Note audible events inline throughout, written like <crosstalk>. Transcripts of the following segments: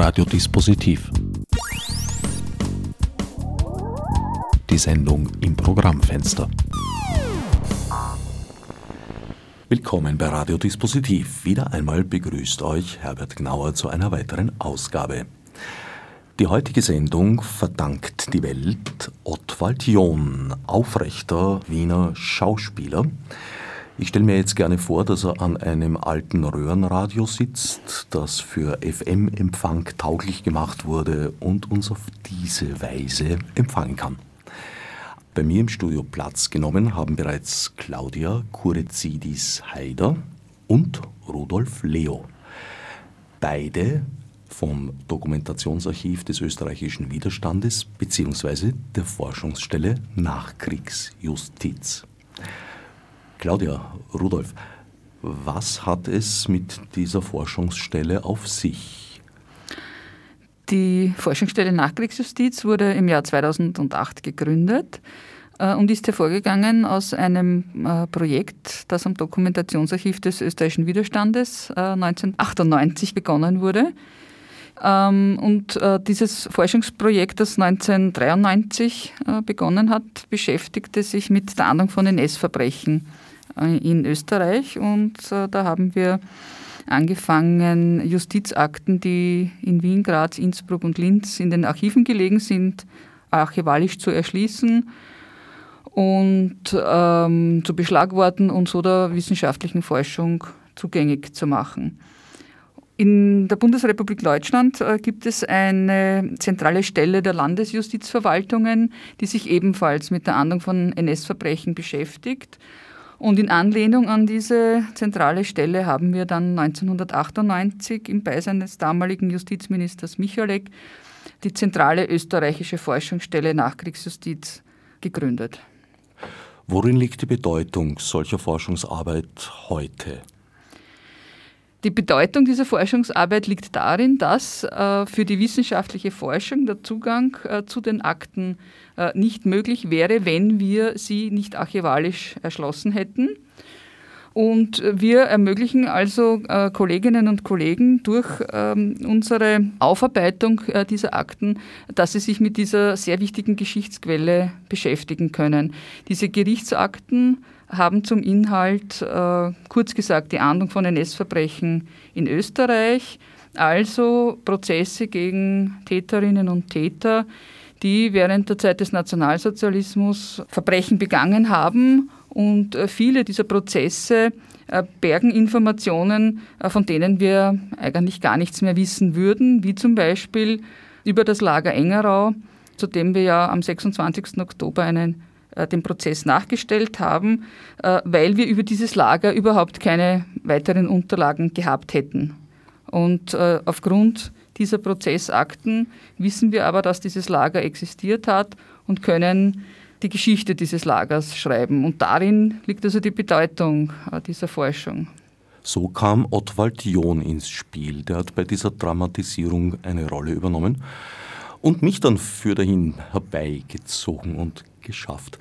Radiodispositiv. Die Sendung im Programmfenster. Willkommen bei Radiodispositiv. Wieder einmal begrüßt euch Herbert Gnauer zu einer weiteren Ausgabe. Die heutige Sendung verdankt die Welt Ottwald John, aufrechter Wiener Schauspieler. Ich stelle mir jetzt gerne vor, dass er an einem alten Röhrenradio sitzt, das für FM-Empfang tauglich gemacht wurde und uns auf diese Weise empfangen kann. Bei mir im Studio Platz genommen haben bereits Claudia Kurezidis-Heider und Rudolf Leo. Beide vom Dokumentationsarchiv des österreichischen Widerstandes bzw. der Forschungsstelle Nachkriegsjustiz. Claudia, Rudolf, was hat es mit dieser Forschungsstelle auf sich? Die Forschungsstelle Nachkriegsjustiz wurde im Jahr 2008 gegründet äh, und ist hervorgegangen aus einem äh, Projekt, das am Dokumentationsarchiv des österreichischen Widerstandes 1998 äh, begonnen wurde. Ähm, und dieses Forschungsprojekt, das 1993 begonnen hat, beschäftigte sich mit der Ahndung von NS-Verbrechen in Österreich und da haben wir angefangen, Justizakten, die in Wien, Graz, Innsbruck und Linz in den Archiven gelegen sind, archivalisch zu erschließen und ähm, zu beschlagworten und so der wissenschaftlichen Forschung zugängig zu machen. In der Bundesrepublik Deutschland äh, gibt es eine zentrale Stelle der Landesjustizverwaltungen, die sich ebenfalls mit der Ahndung von NS-Verbrechen beschäftigt. Und in Anlehnung an diese zentrale Stelle haben wir dann 1998 im Beisein des damaligen Justizministers Michalek die zentrale österreichische Forschungsstelle Nachkriegsjustiz gegründet. Worin liegt die Bedeutung solcher Forschungsarbeit heute? Die Bedeutung dieser Forschungsarbeit liegt darin, dass äh, für die wissenschaftliche Forschung der Zugang äh, zu den Akten äh, nicht möglich wäre, wenn wir sie nicht archivalisch erschlossen hätten. Und wir ermöglichen also Kolleginnen und Kollegen durch ähm, unsere Aufarbeitung dieser Akten, dass sie sich mit dieser sehr wichtigen Geschichtsquelle beschäftigen können. Diese Gerichtsakten haben zum Inhalt, äh, kurz gesagt, die Ahndung von NS-Verbrechen in Österreich, also Prozesse gegen Täterinnen und Täter, die während der Zeit des Nationalsozialismus Verbrechen begangen haben und äh, viele dieser Prozesse äh, bergen Informationen, von denen wir eigentlich gar nichts mehr wissen würden, wie zum Beispiel über das Lager Engerau, zu dem wir ja am 26. Oktober einen, den Prozess nachgestellt haben, weil wir über dieses Lager überhaupt keine weiteren Unterlagen gehabt hätten. Und aufgrund dieser Prozessakten wissen wir aber, dass dieses Lager existiert hat und können die Geschichte dieses Lagers schreiben. Und darin liegt also die Bedeutung äh, dieser Forschung. So kam Ottwald John ins Spiel. Der hat bei dieser Dramatisierung eine Rolle übernommen und mich dann für dahin herbeigezogen und geschafft.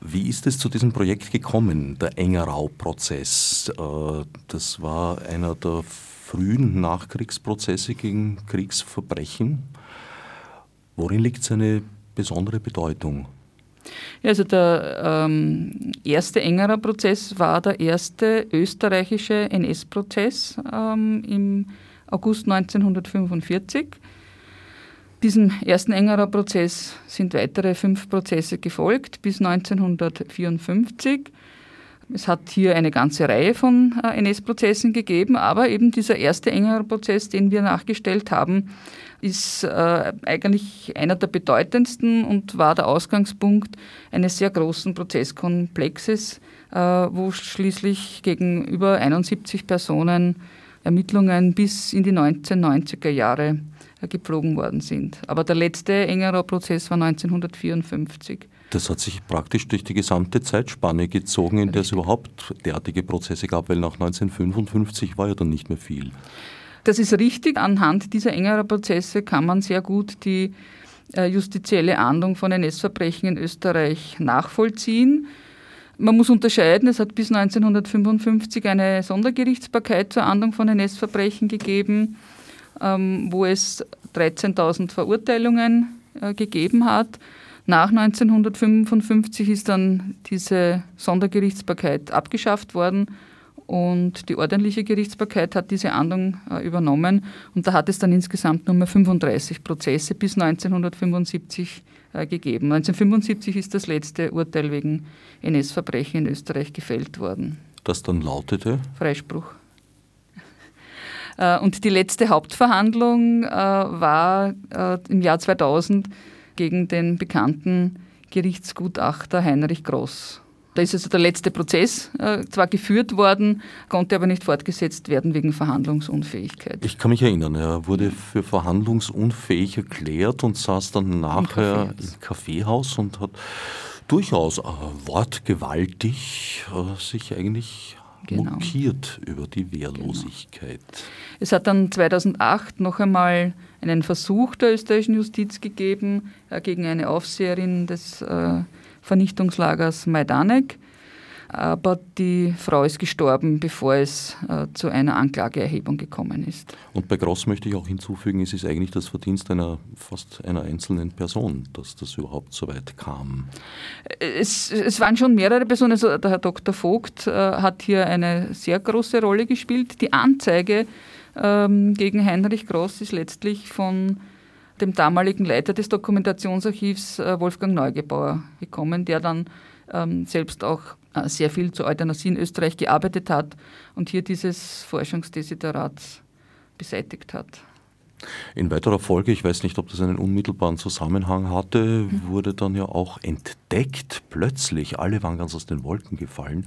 Wie ist es zu diesem Projekt gekommen, der Engerau-Prozess? Äh, das war einer der frühen Nachkriegsprozesse gegen Kriegsverbrechen. Worin liegt seine besondere Bedeutung? Also der ähm, erste Engerer Prozess war der erste österreichische NS-Prozess ähm, im August 1945. Diesem ersten Engerer Prozess sind weitere fünf Prozesse gefolgt bis 1954. Es hat hier eine ganze Reihe von äh, NS-Prozessen gegeben, aber eben dieser erste Engerer Prozess, den wir nachgestellt haben, ist äh, eigentlich einer der bedeutendsten und war der Ausgangspunkt eines sehr großen Prozesskomplexes, äh, wo schließlich gegenüber 71 Personen Ermittlungen bis in die 1990er Jahre gepflogen worden sind. Aber der letzte engerer Prozess war 1954. Das hat sich praktisch durch die gesamte Zeitspanne gezogen, in der es überhaupt derartige Prozesse gab, weil nach 1955 war ja dann nicht mehr viel. Das ist richtig. Anhand dieser engeren Prozesse kann man sehr gut die äh, justizielle Ahndung von NS-Verbrechen in Österreich nachvollziehen. Man muss unterscheiden, es hat bis 1955 eine Sondergerichtsbarkeit zur Ahndung von NS-Verbrechen gegeben. Ähm, wo es 13.000 Verurteilungen äh, gegeben hat. Nach 1955 ist dann diese Sondergerichtsbarkeit abgeschafft worden und die ordentliche Gerichtsbarkeit hat diese Ahndung äh, übernommen und da hat es dann insgesamt nur mehr 35 Prozesse bis 1975 äh, gegeben. 1975 ist das letzte Urteil wegen NS-Verbrechen in Österreich gefällt worden. Das dann lautete? Freispruch. Äh, und die letzte Hauptverhandlung äh, war äh, im Jahr 2000 gegen den bekannten Gerichtsgutachter Heinrich Gross. Da ist also der letzte Prozess äh, zwar geführt worden, konnte aber nicht fortgesetzt werden wegen Verhandlungsunfähigkeit. Ich kann mich erinnern, er wurde für verhandlungsunfähig erklärt und saß dann nachher im, Kaffeehaus und hat durchaus äh, wortgewaltig äh, sich eigentlich genau. mokiert über die Wehrlosigkeit. Genau. Es hat dann 2008 noch einmal einen Versuch der österreichischen Justiz gegeben äh, gegen eine Aufseherin des äh, Vernichtungslagers Majdanek. Aber die Frau ist gestorben, bevor es äh, zu einer Anklageerhebung gekommen ist. Und bei Gross möchte ich auch hinzufügen, es ist eigentlich das Verdienst einer fast einer einzelnen Person, dass das überhaupt so weit kam. Es, es waren schon mehrere Personen. Also der Herr Dr. Vogt äh, hat hier eine sehr große Rolle gespielt. Die Anzeige ähm, gegen Heinrich Gross ist letztlich von dem damaligen Leiter des Dokumentationsarchivs äh, Wolfgang Neugebauer gekommen, der dann ähm, selbst auch sehr viel zur Euthanasie in Österreich gearbeitet hat und hier dieses Forschungsdesiderat beseitigt hat. In weiterer Folge, ich weiß nicht, ob das einen unmittelbaren Zusammenhang hatte, mhm. wurde dann ja auch entdeckt, plötzlich, alle waren ganz aus den Wolken gefallen,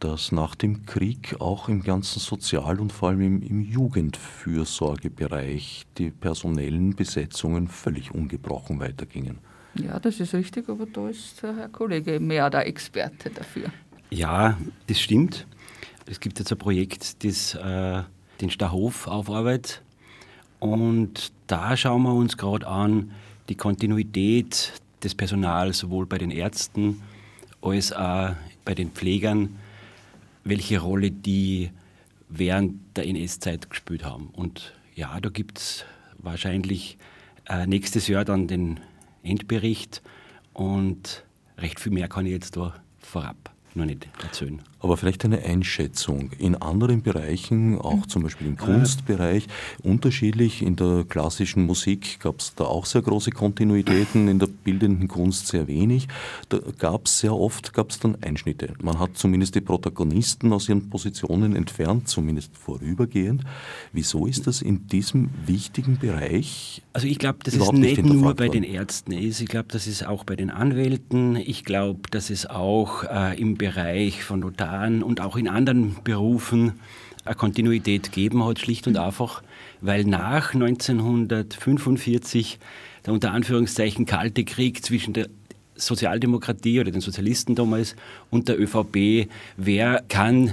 dass nach dem Krieg auch im ganzen Sozial- und vor allem im, im, Jugendfürsorgebereich die personellen Besetzungen völlig ungebrochen weitergingen. Ja, das ist richtig, aber da ist der Herr Kollege mehr der Experte dafür. Ja, das stimmt. Es gibt jetzt ein Projekt, das äh, den Stahof aufarbeitet. Und da schauen wir uns gerade an, die Kontinuität des Personals, sowohl bei den Ärzten als auch bei den Pflegern, welche Rolle die während der NS-Zeit gespielt haben. Und ja, da gibt es wahrscheinlich äh, nächstes Jahr dann den Endbericht und recht viel mehr kann ich jetzt da vorab noch nicht erzählen. Aber vielleicht eine Einschätzung. In anderen Bereichen, auch zum Beispiel im Kunstbereich, unterschiedlich. In der klassischen Musik gab es da auch sehr große Kontinuitäten, in der bildenden Kunst sehr wenig. Da gab es sehr oft gab's dann Einschnitte. Man hat zumindest die Protagonisten aus ihren Positionen entfernt, zumindest vorübergehend. Wieso ist das in diesem wichtigen Bereich? Also ich glaube, das ist nicht, nicht nur bei den Ärzten ist. Ich glaube, das ist auch bei den Anwälten. Ich glaube, das ist auch äh, im Bereich von Notar Jahren und auch in anderen Berufen eine Kontinuität geben hat, schlicht und einfach, weil nach 1945 der unter Anführungszeichen Kalte Krieg zwischen der Sozialdemokratie oder den Sozialisten damals und der ÖVP, wer kann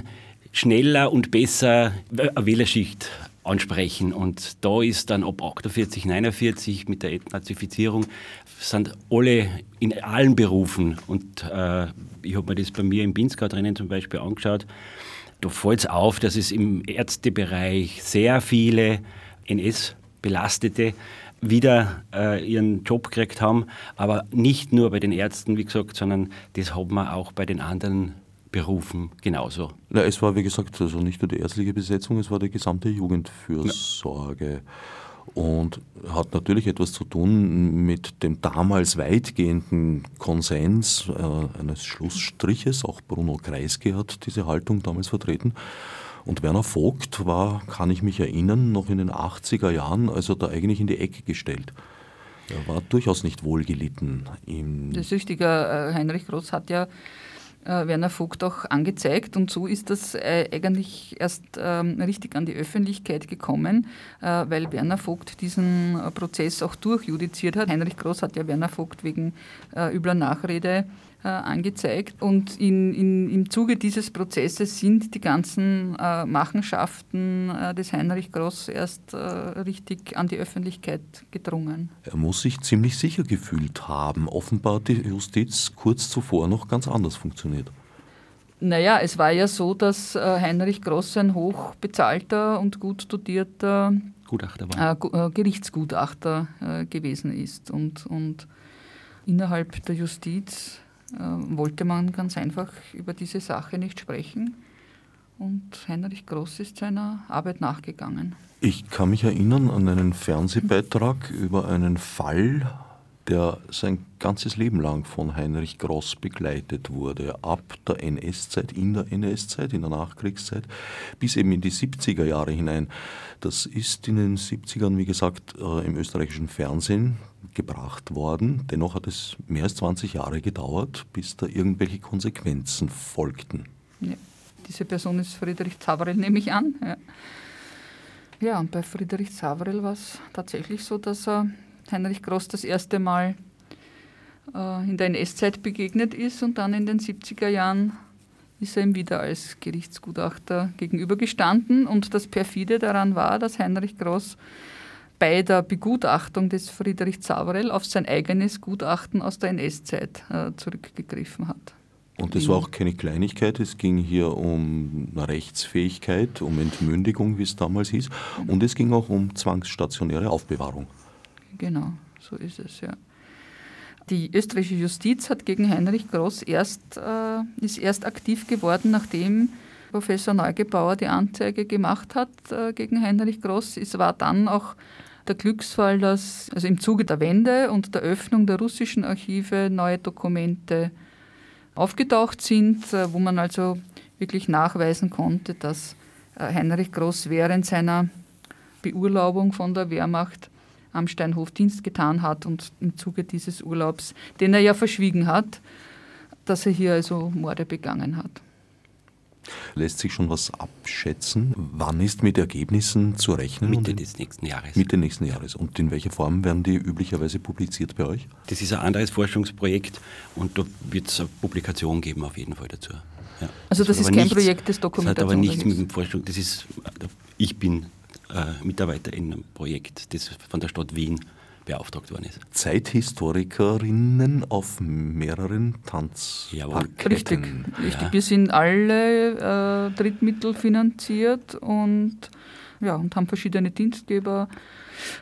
schneller und besser eine Wählerschicht ansprechen. Und da ist dann ab 48, 49 mit der Entnazifizierung sind alle in allen Berufen und äh, ich habe mir das bei mir im Pinzgau drinnen zum Beispiel angeschaut. Da fällt es auf, dass es im Ärztebereich sehr viele NS-Belastete wieder äh, ihren Job gekriegt haben, aber nicht nur bei den Ärzten, wie gesagt, sondern das haben wir auch bei den anderen Berufen genauso. Na, es war, wie gesagt, also nicht nur die ärztliche Besetzung, es war die gesamte Jugendfürsorge. Ja und hat natürlich etwas zu tun mit dem damals weitgehenden Konsens äh, eines Schlussstriches. Auch Bruno Kreisky hat diese Haltung damals vertreten. Und Werner Vogt war, kann ich mich erinnern, noch in den 80er Jahren, also da eigentlich in die Ecke gestellt. Er war durchaus nicht wohlgelitten. Der Süchtige äh, Heinrich Groß hat ja Werner Vogt auch angezeigt. Und so ist das äh, eigentlich erst ähm, richtig an die Öffentlichkeit gekommen, äh, weil Werner Vogt diesen Prozess auch durchjudiziert hat. Heinrich Groß hat ja Werner Vogt wegen übler Nachrede angezeigt. Und in, in, im Zuge dieses Prozesses sind die ganzen äh, Machenschaften äh, des Heinrich Groß erst äh, richtig an die Öffentlichkeit gedrungen. Er muss sich ziemlich sicher gefühlt haben. Offenbar hat die Justiz kurz zuvor noch ganz anders funktioniert. Naja, es war ja so, dass Heinrich Groß ein hochbezahlter und gut studierter Gutachter war. Äh, Gerichtsgutachter äh, gewesen ist. Und, und innerhalb der Justiz äh, wollte man ganz einfach über diese Sache nicht sprechen. Und Heinrich Groß ist seiner Arbeit nachgegangen. Ich kann mich erinnern an einen Fernsehbeitrag über einen Fall der sein ganzes Leben lang von Heinrich Gross begleitet wurde, ab der NS-Zeit, in der NS-Zeit, in der Nachkriegszeit, bis eben in die 70er Jahre hinein. Das ist in den 70ern, wie gesagt, äh, im österreichischen Fernsehen gebracht worden. Dennoch hat es mehr als 20 Jahre gedauert, bis da irgendwelche Konsequenzen folgten. Ja, diese Person ist Friedrich Zavarel, nehme ich an. Ja. ja, und bei Friedrich Zavarel war es tatsächlich so, dass er Heinrich Gross das erste Mal äh, in der NS-Zeit begegnet ist und dann in den 70er Jahren ist er ihm wieder als Gerichtsgutachter gegenübergestanden. Und das perfide daran war, dass Heinrich Gross bei der Begutachtung des Friedrich Zavarel auf sein eigenes Gutachten aus der NS-Zeit äh, zurückgegriffen hat. Und das war auch keine Kleinigkeit, es ging hier um Rechtsfähigkeit, um Entmündigung, wie es damals hieß, und es ging auch um zwangsstationäre Aufbewahrung. Genau, so ist es, ja. Die österreichische Justiz hat gegen Heinrich Gross erst, äh, ist erst aktiv geworden, nachdem Professor Neugebauer die Anzeige gemacht hat äh, gegen Heinrich Gross. Es war dann auch der Glücksfall, dass also im Zuge der Wende und der Öffnung der russischen Archive neue Dokumente aufgetaucht sind, äh, wo man also wirklich nachweisen konnte, dass äh, Heinrich Gross während seiner Beurlaubung von der Wehrmacht am Steinhof Dienst getan hat und im Zuge dieses Urlaubs, den er ja verschwiegen hat, dass er hier also Morde begangen hat. Lässt sich schon was abschätzen? Wann ist mit Ergebnissen zu rechnen? Mitte des nächsten Jahres. Mitte nächsten Jahres. Und in welcher Form werden die üblicherweise publiziert bei euch? Das ist ein anderes Forschungsprojekt und da wird es eine Publikation geben auf jeden Fall dazu. Ja. Also das, das ist kein nichts, Projekt des Dokumentations. Das hat aber nichts mit dem Forschung, das ist, ich bin äh, Mitarbeiter in einem Projekt, das von der Stadt Wien beauftragt worden ist. Zeithistorikerinnen auf mehreren Tanzparketten. Richtig, richtig. Ja. Wir sind alle äh, Drittmittel finanziert und, ja, und haben verschiedene Dienstgeber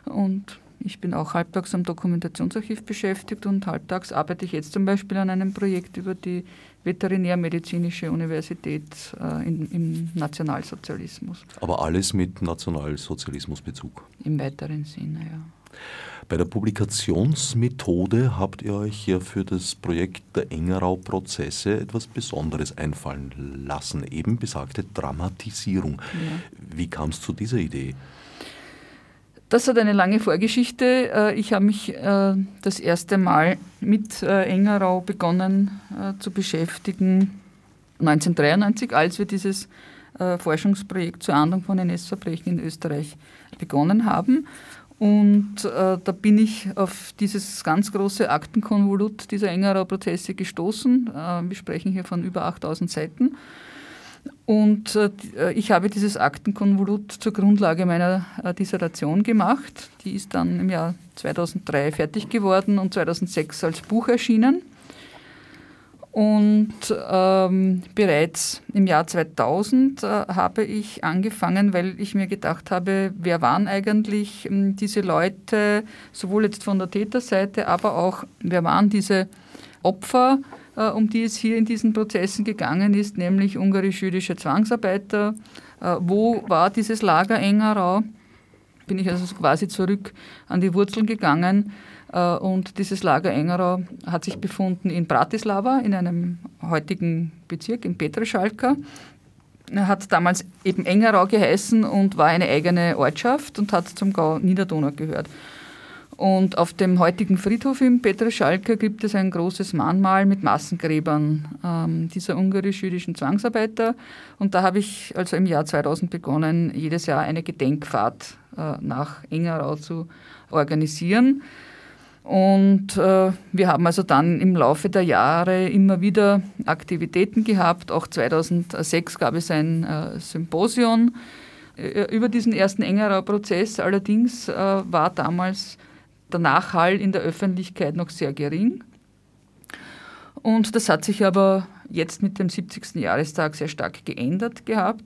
und ich bin auch halbtags am Dokumentationsarchiv beschäftigt und halbtags arbeite ich jetzt zum Beispiel an einem Projekt über die Veterinärmedizinische Universität äh, in, im Nationalsozialismus. Aber alles mit Nationalsozialismusbezug? Im weiteren Sinne, ja. Bei der Publikationsmethode habt ihr euch ja für das Projekt der Engerau-Prozesse etwas Besonderes einfallen lassen, eben besagte Dramatisierung. Ja. Wie kam es zu dieser Idee? Das hat eine lange Vorgeschichte. Äh, ich habe mich äh, das erste Mal mit äh, Engerau begonnen zu beschäftigen 1993, als wir dieses Forschungsprojekt zur Ahndung von NS-Verbrechen in Österreich begonnen haben. Und äh, da bin ich auf dieses ganz große Aktenkonvolut dieser Engerau Prozesse gestoßen. Äh, wir sprechen hier von über 8000 Seiten. Und äh, ich habe dieses Aktenkonvolut zur Grundlage meiner äh, Dissertation gemacht. Die ist dann im Jahr 2003 fertig geworden und 2006 als Buch erschienen. Und ähm, bereits im Jahr 2000 äh, habe ich angefangen, weil ich mir gedacht habe, wer waren eigentlich ähm, diese Leute, sowohl jetzt von der Täterseite, aber auch, wer waren diese Opfer, äh, um die es hier in diesen Prozessen gegangen ist, nämlich ungarisch-jüdische Zwangsarbeiter. Äh, wo war dieses Lager Engerau? Bin ich also quasi zurück an die Wurzeln gegangen äh, und dieses Lager Engerau hat sich befunden in Bratislava, in einem heutigen Bezirk, in Petrischalka. Er hat damals eben Engerau geheißen und war eine eigene Ortschaft und hat zum Gau Niederdonau gehört. Und auf dem heutigen Friedhof in Petrischalka gibt es ein großes Mahnmal mit Massengräbern ähm, dieser ungarisch-jüdischen Zwangsarbeiter. Und da habe ich also im Jahr 2000 begonnen, jedes Jahr eine Gedenkfahrt äh, nach Engerau zu organisieren. Und äh, wir haben also dann im Laufe der Jahre immer wieder Aktivitäten gehabt. Auch 2006 gab es ein äh, Symposium äh, über diesen ersten Engerer Prozess. Allerdings äh, war damals der Nachhall in der Öffentlichkeit noch sehr gering. Und das hat sich aber jetzt mit dem 70. Jahrestag sehr stark geändert gehabt.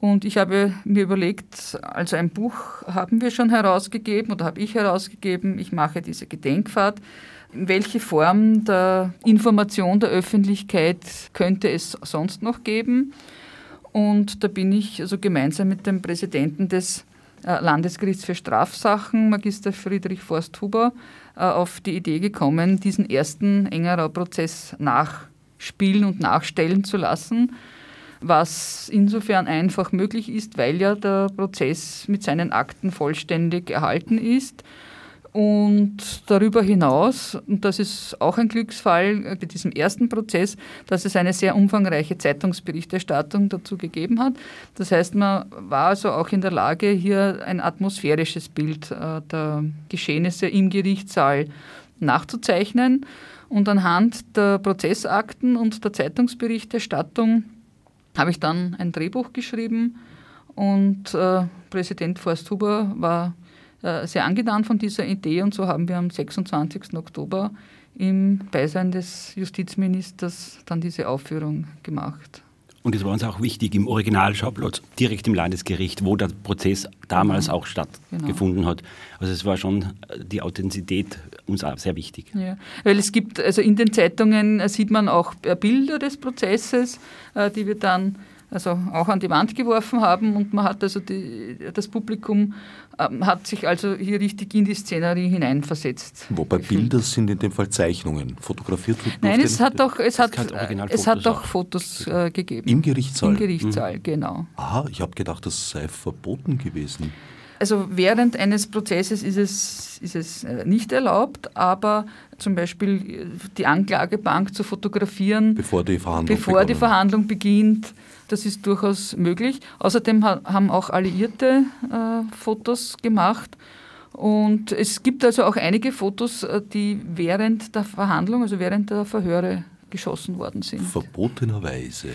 Und ich habe mir überlegt, also ein Buch haben wir schon herausgegeben oder habe ich herausgegeben, ich mache diese Gedenkfahrt. Welche Form der Information der Öffentlichkeit könnte es sonst noch geben? Und da bin ich also gemeinsam mit dem Präsidenten des Landesgerichts für Strafsachen, Magister Friedrich Forsthuber, äh, auf die Idee gekommen, diesen ersten Engerau-Prozess nachspielen und nachstellen zu lassen, was insofern einfach möglich ist, weil ja der Prozess mit seinen Akten vollständig erhalten ist und darüber hinaus, und das ist auch ein Glücksfall bei diesem ersten Prozess, dass es eine sehr umfangreiche Zeitungsberichterstattung dazu gegeben hat. Das heißt, man war also auch in der Lage, hier ein atmosphärisches Bild äh, der Geschehnisse im Gerichtssaal nachzuzeichnen. Und anhand der Prozessakten und der Zeitungsberichterstattung habe ich dann ein Drehbuch geschrieben und äh, Präsident Forsthuber war sehr angetan von dieser Idee und so haben wir am 26. Oktober im Beisein des Justizministers dann diese Aufführung gemacht. Und es war uns auch wichtig im Originalschauplatz, direkt im Landesgericht, wo der Prozess damals genau. auch stattgefunden genau. hat. Also es war schon äh, die Authentizität uns auch sehr wichtig. Ja, weil es gibt, also in den Zeitungen äh, sieht man auch Bilder des Prozesses, die wir dann also auch an die Wand geworfen haben und man hat also die, das Publikum ähm, hat sich also hier richtig in die Szenerie hineinversetzt. Wobei Bilder sind in dem Fall Zeichnungen, fotografiert wird. Nein, es hat doch es hat, es hat doch Fotos äh, gegeben. Im Gerichtssaal. Im Gerichtssaal, mhm. genau. Aha, ich habe gedacht, das sei verboten gewesen. Also während eines Prozesses ist es, ist es äh, nicht erlaubt, aber zum Beispiel die Anklagebank zu fotografieren, bevor die Verhandlung, bevor die Verhandlung beginnt, das ist durchaus möglich. Außerdem haben auch Alliierte äh, Fotos gemacht. Und es gibt also auch einige Fotos, äh, die während der Verhandlung, also während der Verhöre geschossen worden sind. Verbotenerweise.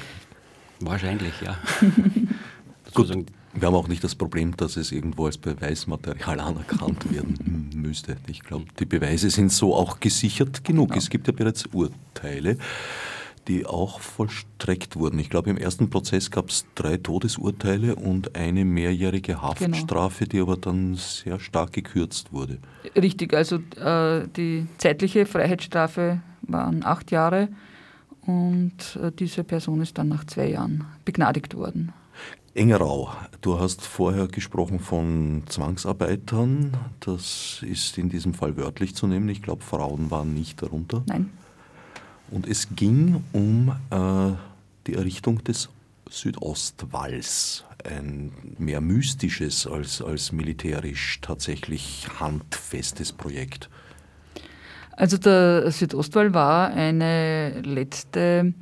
Wahrscheinlich, ja. <laughs> Gut, wir haben auch nicht das Problem, dass es irgendwo als Beweismaterial anerkannt werden <laughs> müsste. Ich glaube, die Beweise sind so auch gesichert genug. Genau. Es gibt ja bereits Urteile die auch vollstreckt wurden. Ich glaube, im ersten Prozess gab es drei Todesurteile und eine mehrjährige Haftstrafe, genau. die aber dann sehr stark gekürzt wurde. Richtig, also äh, die zeitliche Freiheitsstrafe waren acht Jahre und äh, diese Person ist dann nach zwei Jahren begnadigt worden. Engerau, du hast vorher gesprochen von Zwangsarbeitern. Das ist in diesem Fall wörtlich zu nehmen. Ich glaube, Frauen waren nicht darunter. Nein. Und es ging um äh, die Errichtung des Südostwalls, ein mehr mystisches als, als militärisch tatsächlich handfestes Projekt. Also der Südostwall war eine letzte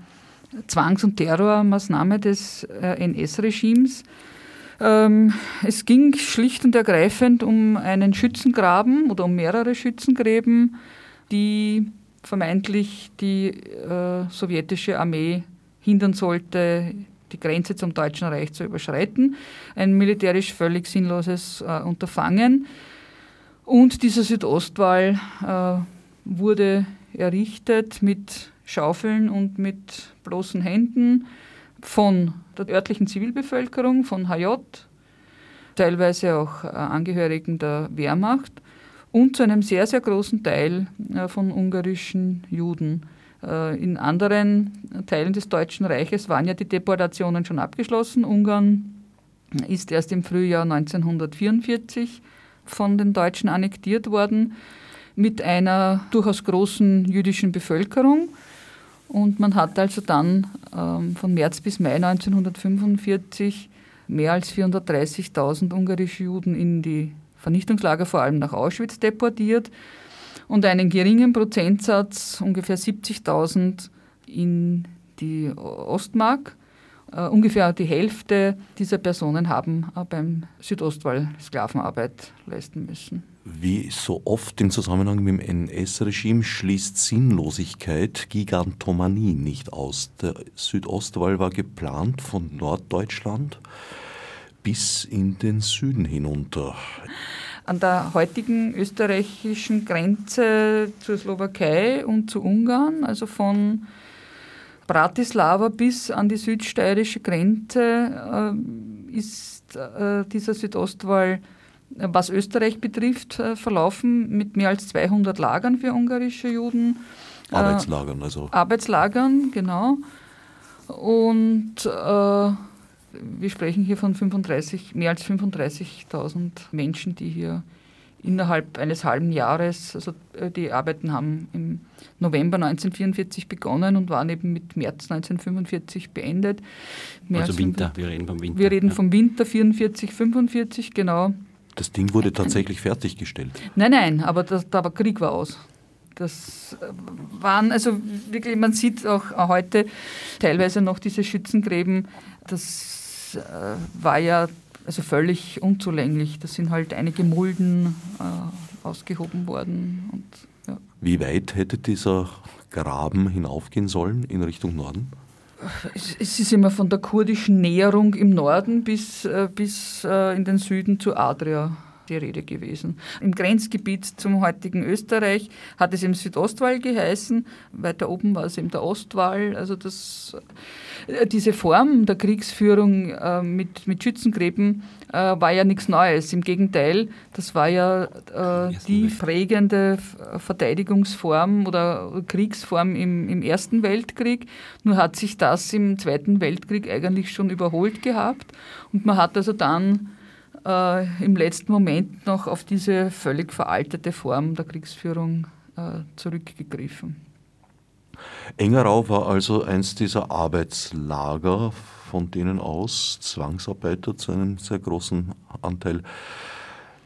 Zwangs- und Terrormaßnahme des äh, NS-Regimes. Ähm, es ging schlicht und ergreifend um einen Schützengraben oder um mehrere Schützengräben, die vermeintlich die äh, sowjetische Armee hindern sollte, die Grenze zum Deutschen Reich zu überschreiten. Ein militärisch völlig sinnloses äh, Unterfangen. Und dieser Südostwall äh, wurde errichtet mit Schaufeln und mit bloßen Händen von der örtlichen Zivilbevölkerung, von HJ, teilweise auch äh, Angehörigen der Wehrmacht und zu einem sehr, sehr großen Teil äh, von ungarischen Juden. Äh, in anderen Teilen des Deutschen Reiches waren ja die Deportationen schon abgeschlossen. Ungarn ist erst im Frühjahr 1944 von den Deutschen annektiert worden mit einer durchaus großen jüdischen Bevölkerung. Und man hat also dann ähm, von März bis Mai 1945 mehr als 430.000 ungarische Juden in die Vernichtungslager vor allem nach Auschwitz deportiert und einen geringen Prozentsatz, ungefähr 70.000, in die Ostmark. Uh, ungefähr die Hälfte dieser Personen haben uh, beim Südostwall Sklavenarbeit leisten müssen. Wie so oft im Zusammenhang mit dem NS-Regime schließt Sinnlosigkeit Gigantomanie nicht aus. Der Südostwall war geplant von Norddeutschland bis in den Süden hinunter. An der heutigen österreichischen Grenze zur Slowakei und zu Ungarn, also von Bratislava bis an die südsteirische Grenze, ist äh, dieser Südostwall, äh, was Österreich betrifft, äh, verlaufen mit mehr als 200 Lagern für ungarische Juden. Äh, Arbeitslagern, also. Arbeitslagern, genau. Und äh, wir sprechen hier von 35, mehr als 35.000 Menschen, die hier innerhalb eines halben Jahres, also äh, die Arbeiten haben im November 1944 begonnen und waren eben mit März 1945 beendet. Mehr also Winter, wir reden vom Winter. Wir reden ja. vom Winter 44, 45, genau. Das Ding wurde tatsächlich fertiggestellt? Nein, nein, aber das, da war Krieg war aus. Das äh, waren, also wirklich, man sieht auch heute teilweise noch diese Schützengräben, das äh, war ja also völlig unzulänglich. Da sind halt einige Mulden äh, ausgehoben worden. Und, ja. Wie weit hätte dieser Graben hinaufgehen sollen in Richtung Norden? Es, es ist immer von der kurdischen Näherung im Norden bis, äh, bis äh, in den Süden zur Adria die Rede gewesen. Im Grenzgebiet zum heutigen Österreich hat es im Südostwall geheißen, weiter oben war es eben der Ostwall. Also das, äh, diese Form der Kriegsführung äh, mit, mit Schützengräben äh, war ja nichts Neues. Im Gegenteil, das war ja äh, die prägende Verteidigungsform oder Kriegsform im, im Ersten Weltkrieg. Nur hat sich das im Zweiten Weltkrieg eigentlich schon überholt gehabt. Und man hat also dann äh, im letzten Moment noch auf diese völlig veraltete Form der Kriegsführung äh, zurückgegriffen. Engerau war also eins dieser Arbeitslager, von denen aus Zwangsarbeiter zu einem sehr großen Anteil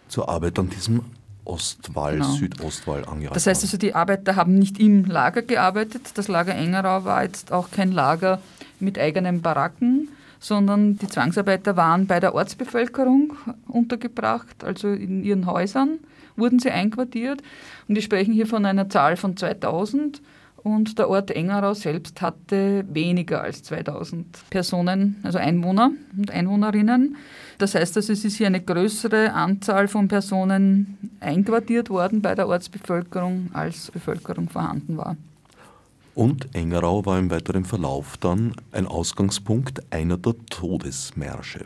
zur Arbeit an diesem Ostwall, genau. Südostwall angehalten. Das heißt also, die Arbeiter haben nicht im Lager gearbeitet. Das Lager Engerau war jetzt auch kein Lager mit eigenen Baracken, sondern die Zwangsarbeiter waren bei der Ortsbevölkerung untergebracht, also in ihren Häusern wurden sie einquartiert. Und wir sprechen hier von einer Zahl von 2000 und der Ort Engerau selbst hatte weniger als 2000 Personen, also Einwohner und Einwohnerinnen. Das heißt, also, es ist hier eine größere Anzahl von Personen einquartiert worden bei der Ortsbevölkerung, als Bevölkerung vorhanden war. Und Engerau war im weiteren Verlauf dann ein Ausgangspunkt einer der Todesmärsche.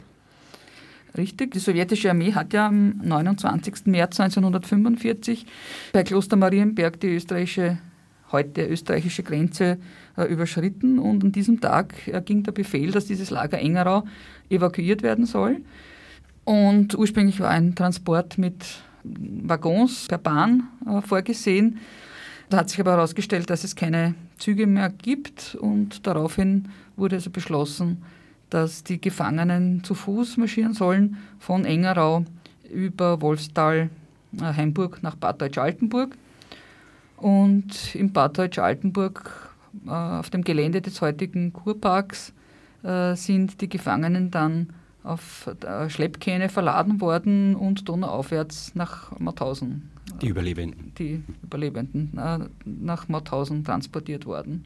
Richtig, die sowjetische Armee hat ja am 29. März 1945 bei Kloster Marienberg die österreichische, heute österreichische Grenze äh, überschritten und an diesem Tag äh, ging der Befehl, dass dieses Lager Engerau evakuiert werden soll. Und ursprünglich war ein Transport mit Waggons per Bahn äh, vorgesehen. Da hat sich aber herausgestellt, dass es keine Züge mehr gibt und daraufhin wurde also beschlossen, dass die Gefangenen zu Fuß marschieren sollen von Engerau über Wolfstal, äh, Heimburg nach Bad Deutsch-Altenburg. Und in Bad Deutsch-Altenburg, äh, auf dem Gelände des heutigen Kurparks, äh, sind die Gefangenen dann auf Schleppkähne verladen worden und donauaufwärts nach Mauthausen die Überlebenden. Die Überlebenden äh, nach Mauthausen transportiert worden.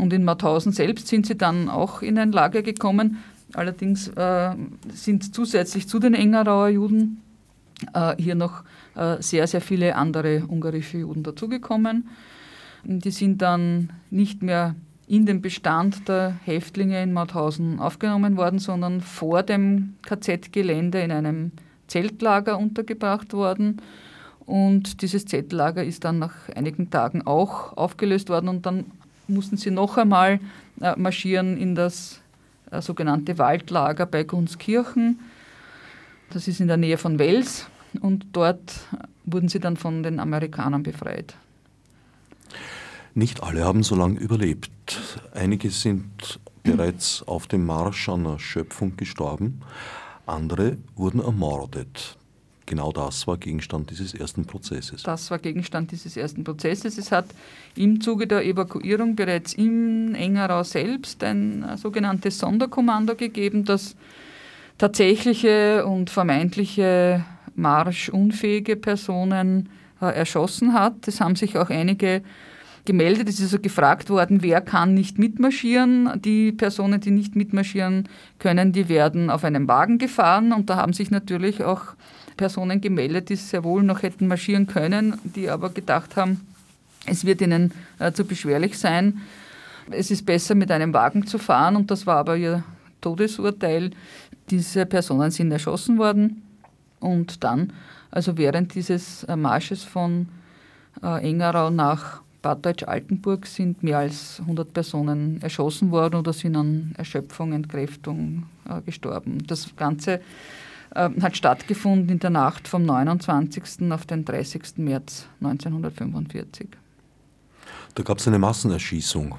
Und in Mauthausen selbst sind sie dann auch in ein Lager gekommen. Allerdings äh, sind zusätzlich zu den Engerauer Juden äh, hier noch äh, sehr, sehr viele andere ungarische Juden dazugekommen. Die sind dann nicht mehr in den Bestand der Häftlinge in Mauthausen aufgenommen worden, sondern vor dem KZ-Gelände in einem Zeltlager untergebracht worden. Und dieses Zeltlager ist dann nach einigen Tagen auch aufgelöst worden und dann mussten sie noch einmal äh, marschieren in das äh, sogenannte Waldlager bei Gunskirchen. Das ist in der Nähe von Wels und dort wurden sie dann von den Amerikanern befreit. Nicht alle haben so lange überlebt. Einige sind bereits auf dem Marsch an Erschöpfung gestorben. Andere wurden ermordet. Genau das war Gegenstand dieses ersten Prozesses. Das war Gegenstand dieses ersten Prozesses. Es hat im Zuge der Evakuierung bereits in Engerau selbst ein äh, sogenanntes Sonderkommando gegeben, das tatsächliche und vermeintliche marschunfähige Personen äh, erschossen hat. Es haben sich auch einige gemeldet. Es ist also gefragt worden, wer kann nicht mitmarschieren. Die Personen, die nicht mitmarschieren können, die werden auf einem Wagen gefahren. Und da haben sich natürlich auch Personen gemeldet, die sehr wohl noch hätten marschieren können, die aber gedacht haben, es wird ihnen äh, zu beschwerlich sein. Es ist besser, mit einem Wagen zu fahren. Und das war aber ihr Todesurteil. Diese Personen sind erschossen worden und dann, also während dieses Marsches von Engerau nach Bad Deutsch-Altenburg sind mehr als 100 Personen erschossen worden oder sind an Erschöpfung, Entkräftung äh, gestorben. Das Ganze äh, hat stattgefunden in der Nacht vom 29. auf den 30. März 1945. Da gab es eine Massenerschießung.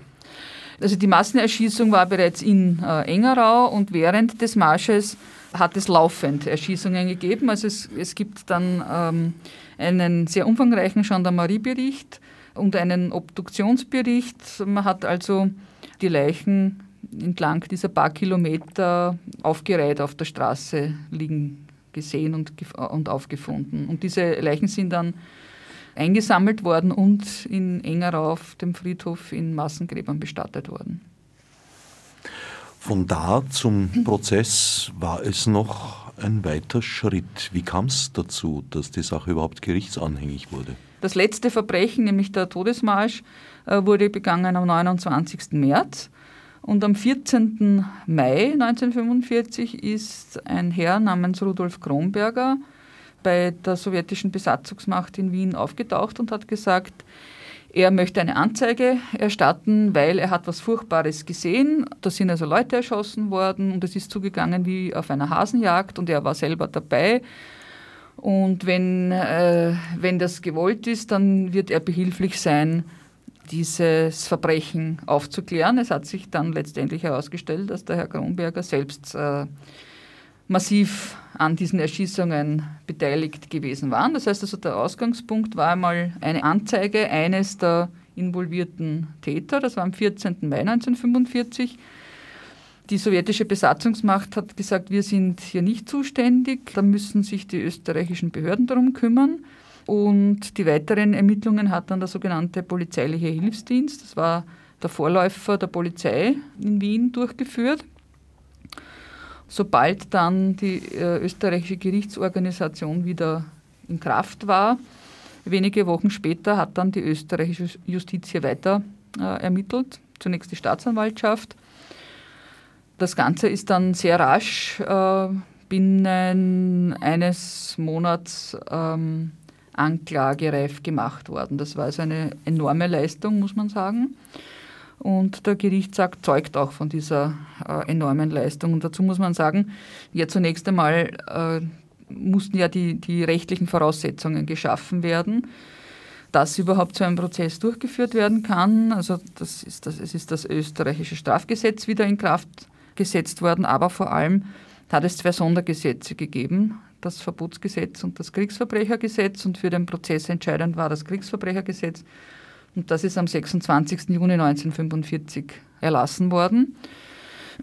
Also die Massenerschießung war bereits in äh, Engerau und während des Marsches hat es laufend Erschießungen gegeben. Also es, es gibt dann ähm, einen sehr umfangreichen Gendarmeriebericht und einen Obduktionsbericht. Man hat also die Leichen entlang dieser paar Kilometer aufgereiht auf der Straße liegen gesehen und, und aufgefunden. Und diese Leichen sind dann eingesammelt worden und in Engerau auf dem Friedhof in Massengräbern bestattet worden. Von da zum Prozess war es noch ein weiter Schritt. Wie kam es dazu, dass die Sache überhaupt gerichtsanhängig wurde? Das letzte Verbrechen, nämlich der Todesmarsch, äh, wurde begangen am 29. März. Und am 14. Mai 1945 ist ein Herr namens Rudolf Kronberger bei der sowjetischen Besatzungsmacht in Wien aufgetaucht und hat gesagt, er möchte eine Anzeige erstatten, weil er hat was Furchtbares gesehen. Da sind also Leute erschossen worden und es ist zugegangen wie auf einer Hasenjagd und er war selber dabei. Und wenn, äh, wenn das gewollt ist, dann wird er behilflich sein, dieses Verbrechen aufzuklären. Es hat sich dann letztendlich herausgestellt, dass der Herr Kronberger selbst äh, massiv an diesen Erschießungen beteiligt gewesen war. Das heißt also, der Ausgangspunkt war einmal eine Anzeige eines der involvierten Täter. Das war am 14. Mai 1945. Die sowjetische Besatzungsmacht hat gesagt, wir sind hier nicht zuständig, da müssen sich die österreichischen Behörden darum kümmern. Und die weiteren Ermittlungen hat dann der sogenannte polizeiliche Hilfsdienst, das war der Vorläufer der Polizei in Wien, durchgeführt. Sobald dann die äh, österreichische Gerichtsorganisation wieder in Kraft war, wenige Wochen später hat dann die österreichische Justiz hier weiter äh, ermittelt, zunächst die Staatsanwaltschaft. Das Ganze ist dann sehr rasch äh, binnen eines Monats ähm, anklagereif gemacht worden. Das war also eine enorme Leistung, muss man sagen. Und der Gerichtsakt zeugt auch von dieser äh, enormen Leistung. Und dazu muss man sagen, ja zunächst einmal äh, mussten ja die, die rechtlichen Voraussetzungen geschaffen werden, dass überhaupt so ein Prozess durchgeführt werden kann. Also das ist das, es ist das österreichische Strafgesetz wieder in Kraft gesetzt worden, aber vor allem hat es zwei Sondergesetze gegeben, das Verbotsgesetz und das Kriegsverbrechergesetz. Und für den Prozess entscheidend war das Kriegsverbrechergesetz. Und das ist am 26. Juni 1945 erlassen worden.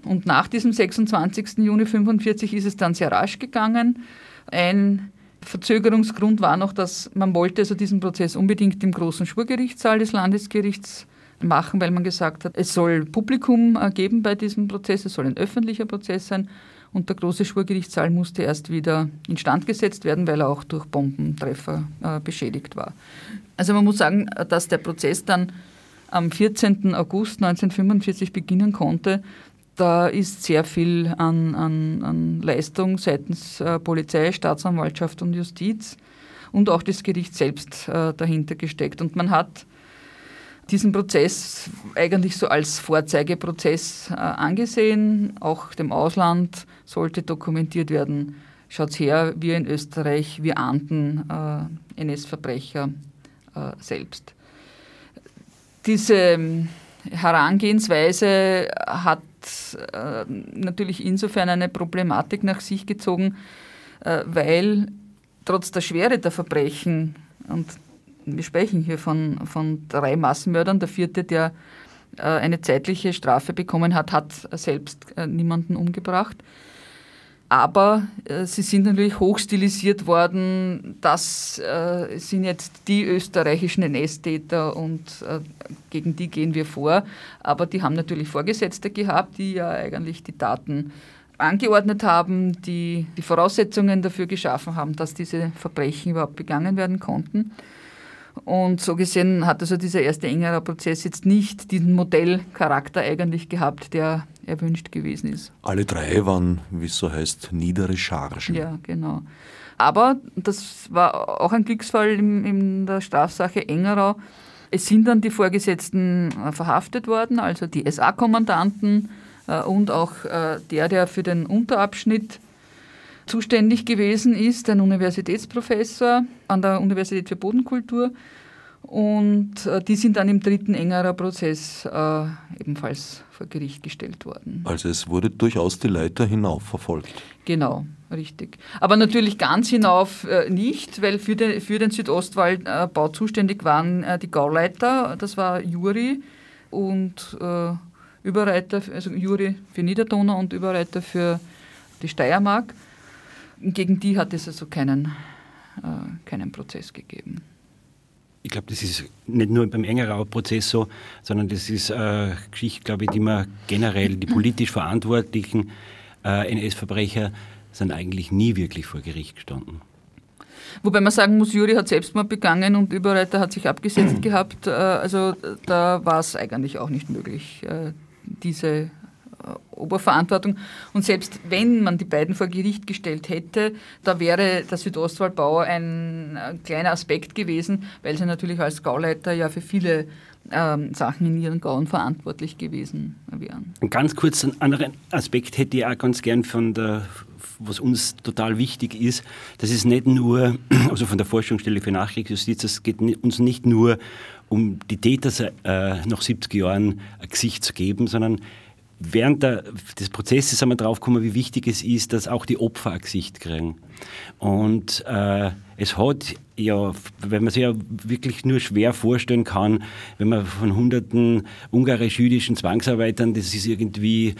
Und nach diesem 26. Juni 1945 ist es dann sehr rasch gegangen. Ein Verzögerungsgrund war noch, dass man wollte also diesen Prozess unbedingt im großen Schwurgerichtssaal des Landesgerichts machen, weil man gesagt hat, es soll Publikum äh, geben bei diesem Prozess, es soll ein öffentlicher Prozess sein. Und der große Schwurgerichtssaal musste erst wieder instand gesetzt werden, weil er auch durch Bombentreffer äh, beschädigt war. Also man muss sagen, dass der Prozess dann am 14. August 1945 beginnen konnte. Da ist sehr viel an, an, an Leistung seitens äh, Polizei, Staatsanwaltschaft und Justiz und auch das Gericht selbst äh, dahinter gesteckt. Und man hat diesen Prozess eigentlich so als Vorzeigeprozess äh, angesehen. Auch dem Ausland sollte dokumentiert werden, schaut her, wir in Österreich, wir ahnten äh, NS-Verbrecher äh, selbst. Diese ähm, Herangehensweise hat äh, natürlich insofern eine Problematik nach sich gezogen, äh, weil trotz der Schwere der Verbrechen und wir sprechen hier von, von drei Massenmördern. Der vierte, der äh, eine zeitliche Strafe bekommen hat, hat selbst äh, niemanden umgebracht. Aber äh, sie sind natürlich hochstilisiert worden. Das äh, sind jetzt die österreichischen NS-Täter und äh, gegen die gehen wir vor. Aber die haben natürlich Vorgesetzte gehabt, die ja eigentlich die Taten angeordnet haben, die die Voraussetzungen dafür geschaffen haben, dass diese Verbrechen überhaupt begangen werden konnten. Und so gesehen hat also dieser erste engerer Prozess jetzt nicht diesen Modellcharakter eigentlich gehabt, der erwünscht gewesen ist. Alle drei waren, wie es so heißt, niedere Chargen. Ja, genau. Aber das war auch ein Glücksfall in, in der Strafsache Engerau. Es sind dann die Vorgesetzten äh, verhaftet worden, also die SA-Kommandanten äh, und auch äh, der, der für den Unterabschnitt zuständig gewesen ist, ein Universitätsprofessor an der Universität für Bodenkultur. Und äh, die sind dann im dritten engerer Prozess äh, ebenfalls vor Gericht gestellt worden. Also es wurde durchaus die Leiter hinauf verfolgt. Genau, richtig. Aber natürlich ganz hinauf äh, nicht, weil für den, für den Südostwaldbau zuständig waren äh, die Gauleiter, das war Juri und äh, Überreiter, also Juri für Niederdonau und Überreiter für die Steiermark. Gegen die hat es also keinen, äh, keinen Prozess gegeben. Ich glaube, das ist nicht nur beim Engerauer-Prozess so, sondern das ist eine äh, Geschichte, glaube ich, die man generell, die politisch Verantwortlichen, äh, NS-Verbrecher, sind eigentlich nie wirklich vor Gericht gestanden. Wobei man sagen muss, Juri hat Selbstmord begangen und Überreiter hat sich abgesetzt <clears throat> gehabt. Äh, also da war es eigentlich auch nicht möglich, äh, diese Oberverantwortung. Und selbst wenn man die beiden vor Gericht gestellt hätte, da wäre der Südostwaldbauer ein äh, kleiner Aspekt gewesen, weil sie natürlich als Gauleiter ja für viele ähm, Sachen in ihren Gauen verantwortlich gewesen wären. Und ganz kurz einen anderen Aspekt hätte ich auch ganz gern von der, was uns total wichtig ist, das ist nicht nur, <clears throat> also von der Forschungsstelle für Nachkriegsjustiz, es geht uns nicht nur um die Täter äh, nach 70 Jahren ein Gesicht zu geben, sondern während der, des Prozesses wir draufgekommen, wie wichtig es ist, dass auch die Opfer ein Gesicht kriegen. Und äh, es hat ja, wenn man sich ja wirklich nur schwer vorstellen kann, wenn man von hunderten ungarisch-jüdischen Zwangsarbeitern, das ist irgendwie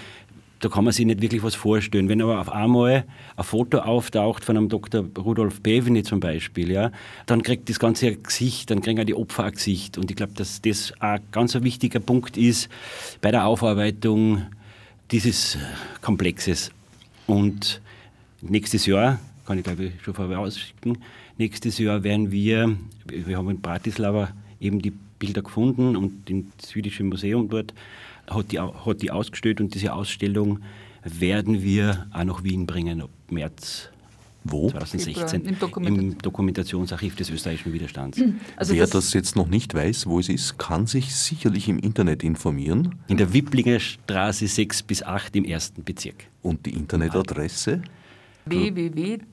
da kann man sich nicht wirklich was vorstellen. Wenn aber auf einmal ein Foto auftaucht von einem Dr. Rudolf Beveny zum Beispiel, ja, dann kriegt das Ganze ein Gesicht, dann kriegen auch die Opfer ein Gesicht. Und ich glaube, dass das ein ganz wichtiger Punkt ist bei der Aufarbeitung dieses Komplexes. Und nächstes Jahr, kann ich glaube ich schon vorausschicken, nächstes Jahr werden wir, wir haben in Bratislava eben die Bilder gefunden und das Jüdische Museum dort hat die, hat die ausgestellt und diese Ausstellung werden wir auch nach Wien bringen, ab März wo? 2016 Im, Dokumentation. im, Dokumentationsarchiv des österreichischen Widerstands. Hm. Also Wer das, das, jetzt noch nicht weiß, wo es ist, kann sich sicherlich im Internet informieren. In der Wipplinger Straße 6 bis 8 im ersten Bezirk. Und die Internetadresse? www.doew.at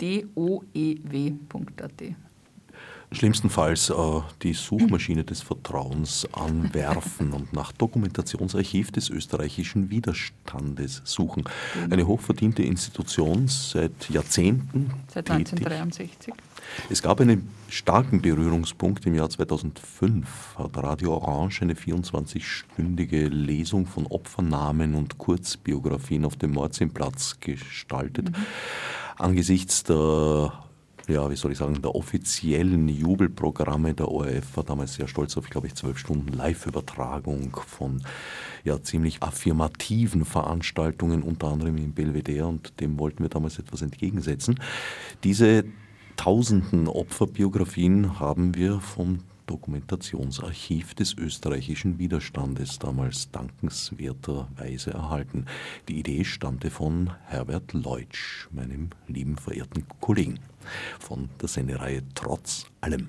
Schlimmstenfalls äh, die Suchmaschine des Vertrauens anwerfen und nach Dokumentationsarchiv des österreichischen Widerstandes suchen. Genau. Eine hochverdiente Institution seit Jahrzehnten. Seit 1963. Es gab einen starken Berührungspunkt im Jahr 2005. Hat Radio Orange eine 24-stündige Lesung von Opfernamen und Kurzbiografien auf dem Mordsinnplatz gestaltet. Mhm. Angesichts der ja, wie soll ich sagen, der offiziellen Jubelprogramme der ORF war damals sehr stolz auf, glaube ich, zwölf Stunden Live-Übertragung von ja, ziemlich affirmativen Veranstaltungen, unter anderem im Belvedere, und dem wollten wir damals etwas entgegensetzen. Diese tausenden Opferbiografien haben wir vom Dokumentationsarchiv des österreichischen Widerstandes damals dankenswerterweise erhalten. Die Idee stammte von Herbert Leutsch, meinem lieben verehrten Kollegen von der Sendereihe Trotz allem.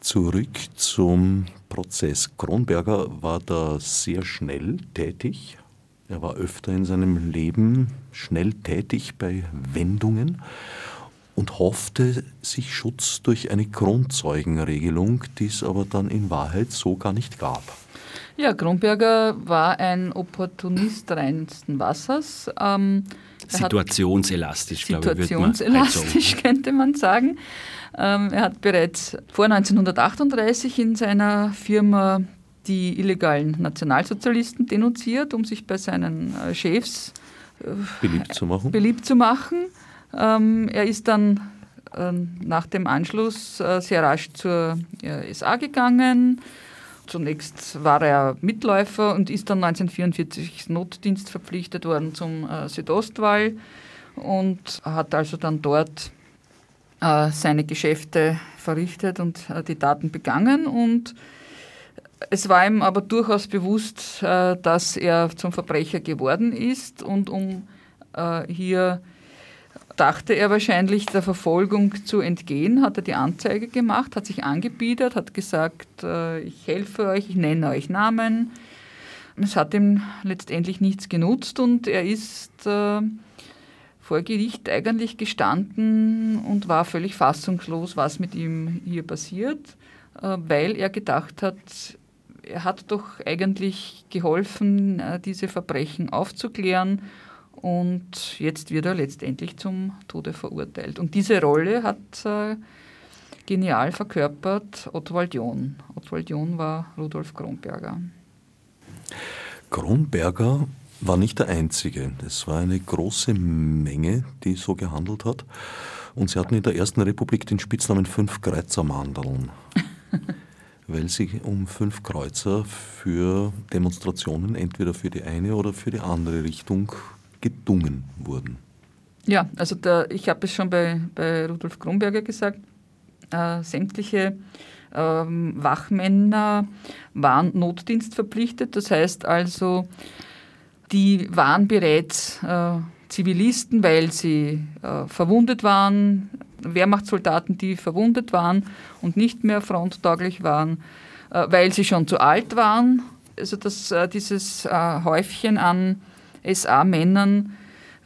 Zurück zum Prozess. Kronberger war da sehr schnell tätig. Er war öfter in seinem Leben schnell tätig bei Wendungen und hoffte sich Schutz durch eine Kronzeugenregelung, die es aber dann in Wahrheit so gar nicht gab. Ja, Kronberger war ein Opportunist reinsten Wassers. Ähm, situationselastisch, glaube ich. Situationselastisch man könnte man sagen. Ähm, er hat bereits vor 1938 in seiner Firma die illegalen Nationalsozialisten denunziert, um sich bei seinen äh, Chefs äh, beliebt zu machen. Beliebt zu machen. Ähm, er ist dann äh, nach dem Anschluss äh, sehr rasch zur äh, SA gegangen. Zunächst war er Mitläufer und ist dann 1944 Notdienst verpflichtet worden zum äh, Südostwall und hat also dann dort äh, seine Geschäfte verrichtet und äh, die Taten begangen. Und es war ihm aber durchaus bewusst, dass er zum Verbrecher geworden ist und um hier dachte er wahrscheinlich der Verfolgung zu entgehen, hat er die Anzeige gemacht, hat sich angebietet, hat gesagt, äh, ich helfe euch, ich nenne euch Namen. Es hat ihm letztendlich nichts genutzt und er ist äh, vor Gericht eigentlich gestanden und war völlig fassungslos, was mit ihm hier passiert, äh, weil er gedacht hat, er hat doch eigentlich geholfen, äh, diese Verbrechen aufzuklären und jetzt wird er letztendlich zum Tode verurteilt. Und diese Rolle hat äh, genial verkörpert Ottwald John. Ottwald John war Rudolf Kronberger. Kronberger war nicht der Einzige. Es war eine große Menge, die so gehandelt hat. Und sie hatten in der Ersten Republik den Spitznamen Fünf Kreuzermandeln, <laughs> weil sie um fünf Kreuzer für Demonstrationen entweder für die eine oder für die andere Richtung gedungen wurden. Ja, also der, ich habe es schon bei, bei Rudolf Kronberger gesagt, äh, sämtliche ähm, Wachmänner waren Notdienstverpflichtet. Das heißt also, die waren bereits äh, Zivilisten, weil sie äh, verwundet waren, Wehrmachtssoldaten, die verwundet waren und nicht mehr fronttauglich waren, äh, weil sie schon zu alt waren. Also das, äh, dieses äh, Häufchen an SA-Männern,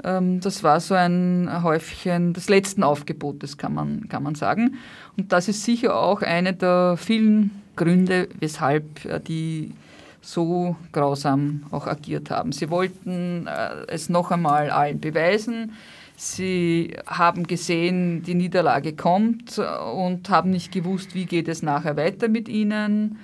ähm, das war so ein Häufchen des letzten Aufgebotes, kann man, kann man sagen. Und das ist sicher auch eine der vielen Gründe, weshalb äh, die so grausam auch agiert haben. Sie wollten äh, es noch einmal allen beweisen. Sie haben gesehen, die Niederlage kommt und haben nicht gewusst, wie geht es nachher weiter mit ihnen.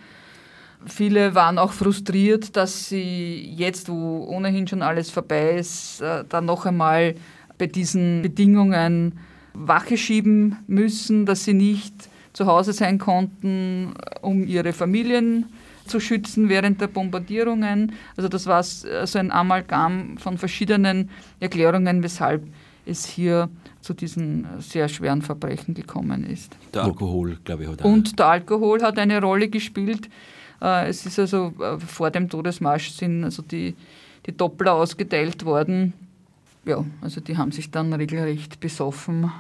Viele waren auch frustriert, dass sie jetzt, wo ohnehin schon alles vorbei ist, äh, dann noch einmal bei diesen Bedingungen Wache schieben müssen, dass sie nicht zu Hause sein konnten, um ihre Familien zu schützen während der Bombardierungen. Also das war so ein Amalgam von verschiedenen Erklärungen, weshalb es hier zu diesen sehr schweren Verbrechen gekommen ist. Der Alkohol, glaube ich, hat Und der Alkohol hat eine Rolle gespielt. Äh, es ist also äh, vor dem Todesmarsch sind also die, die Doppler ausgeteilt worden. Ja, also die haben sich dann regelrecht besoffen,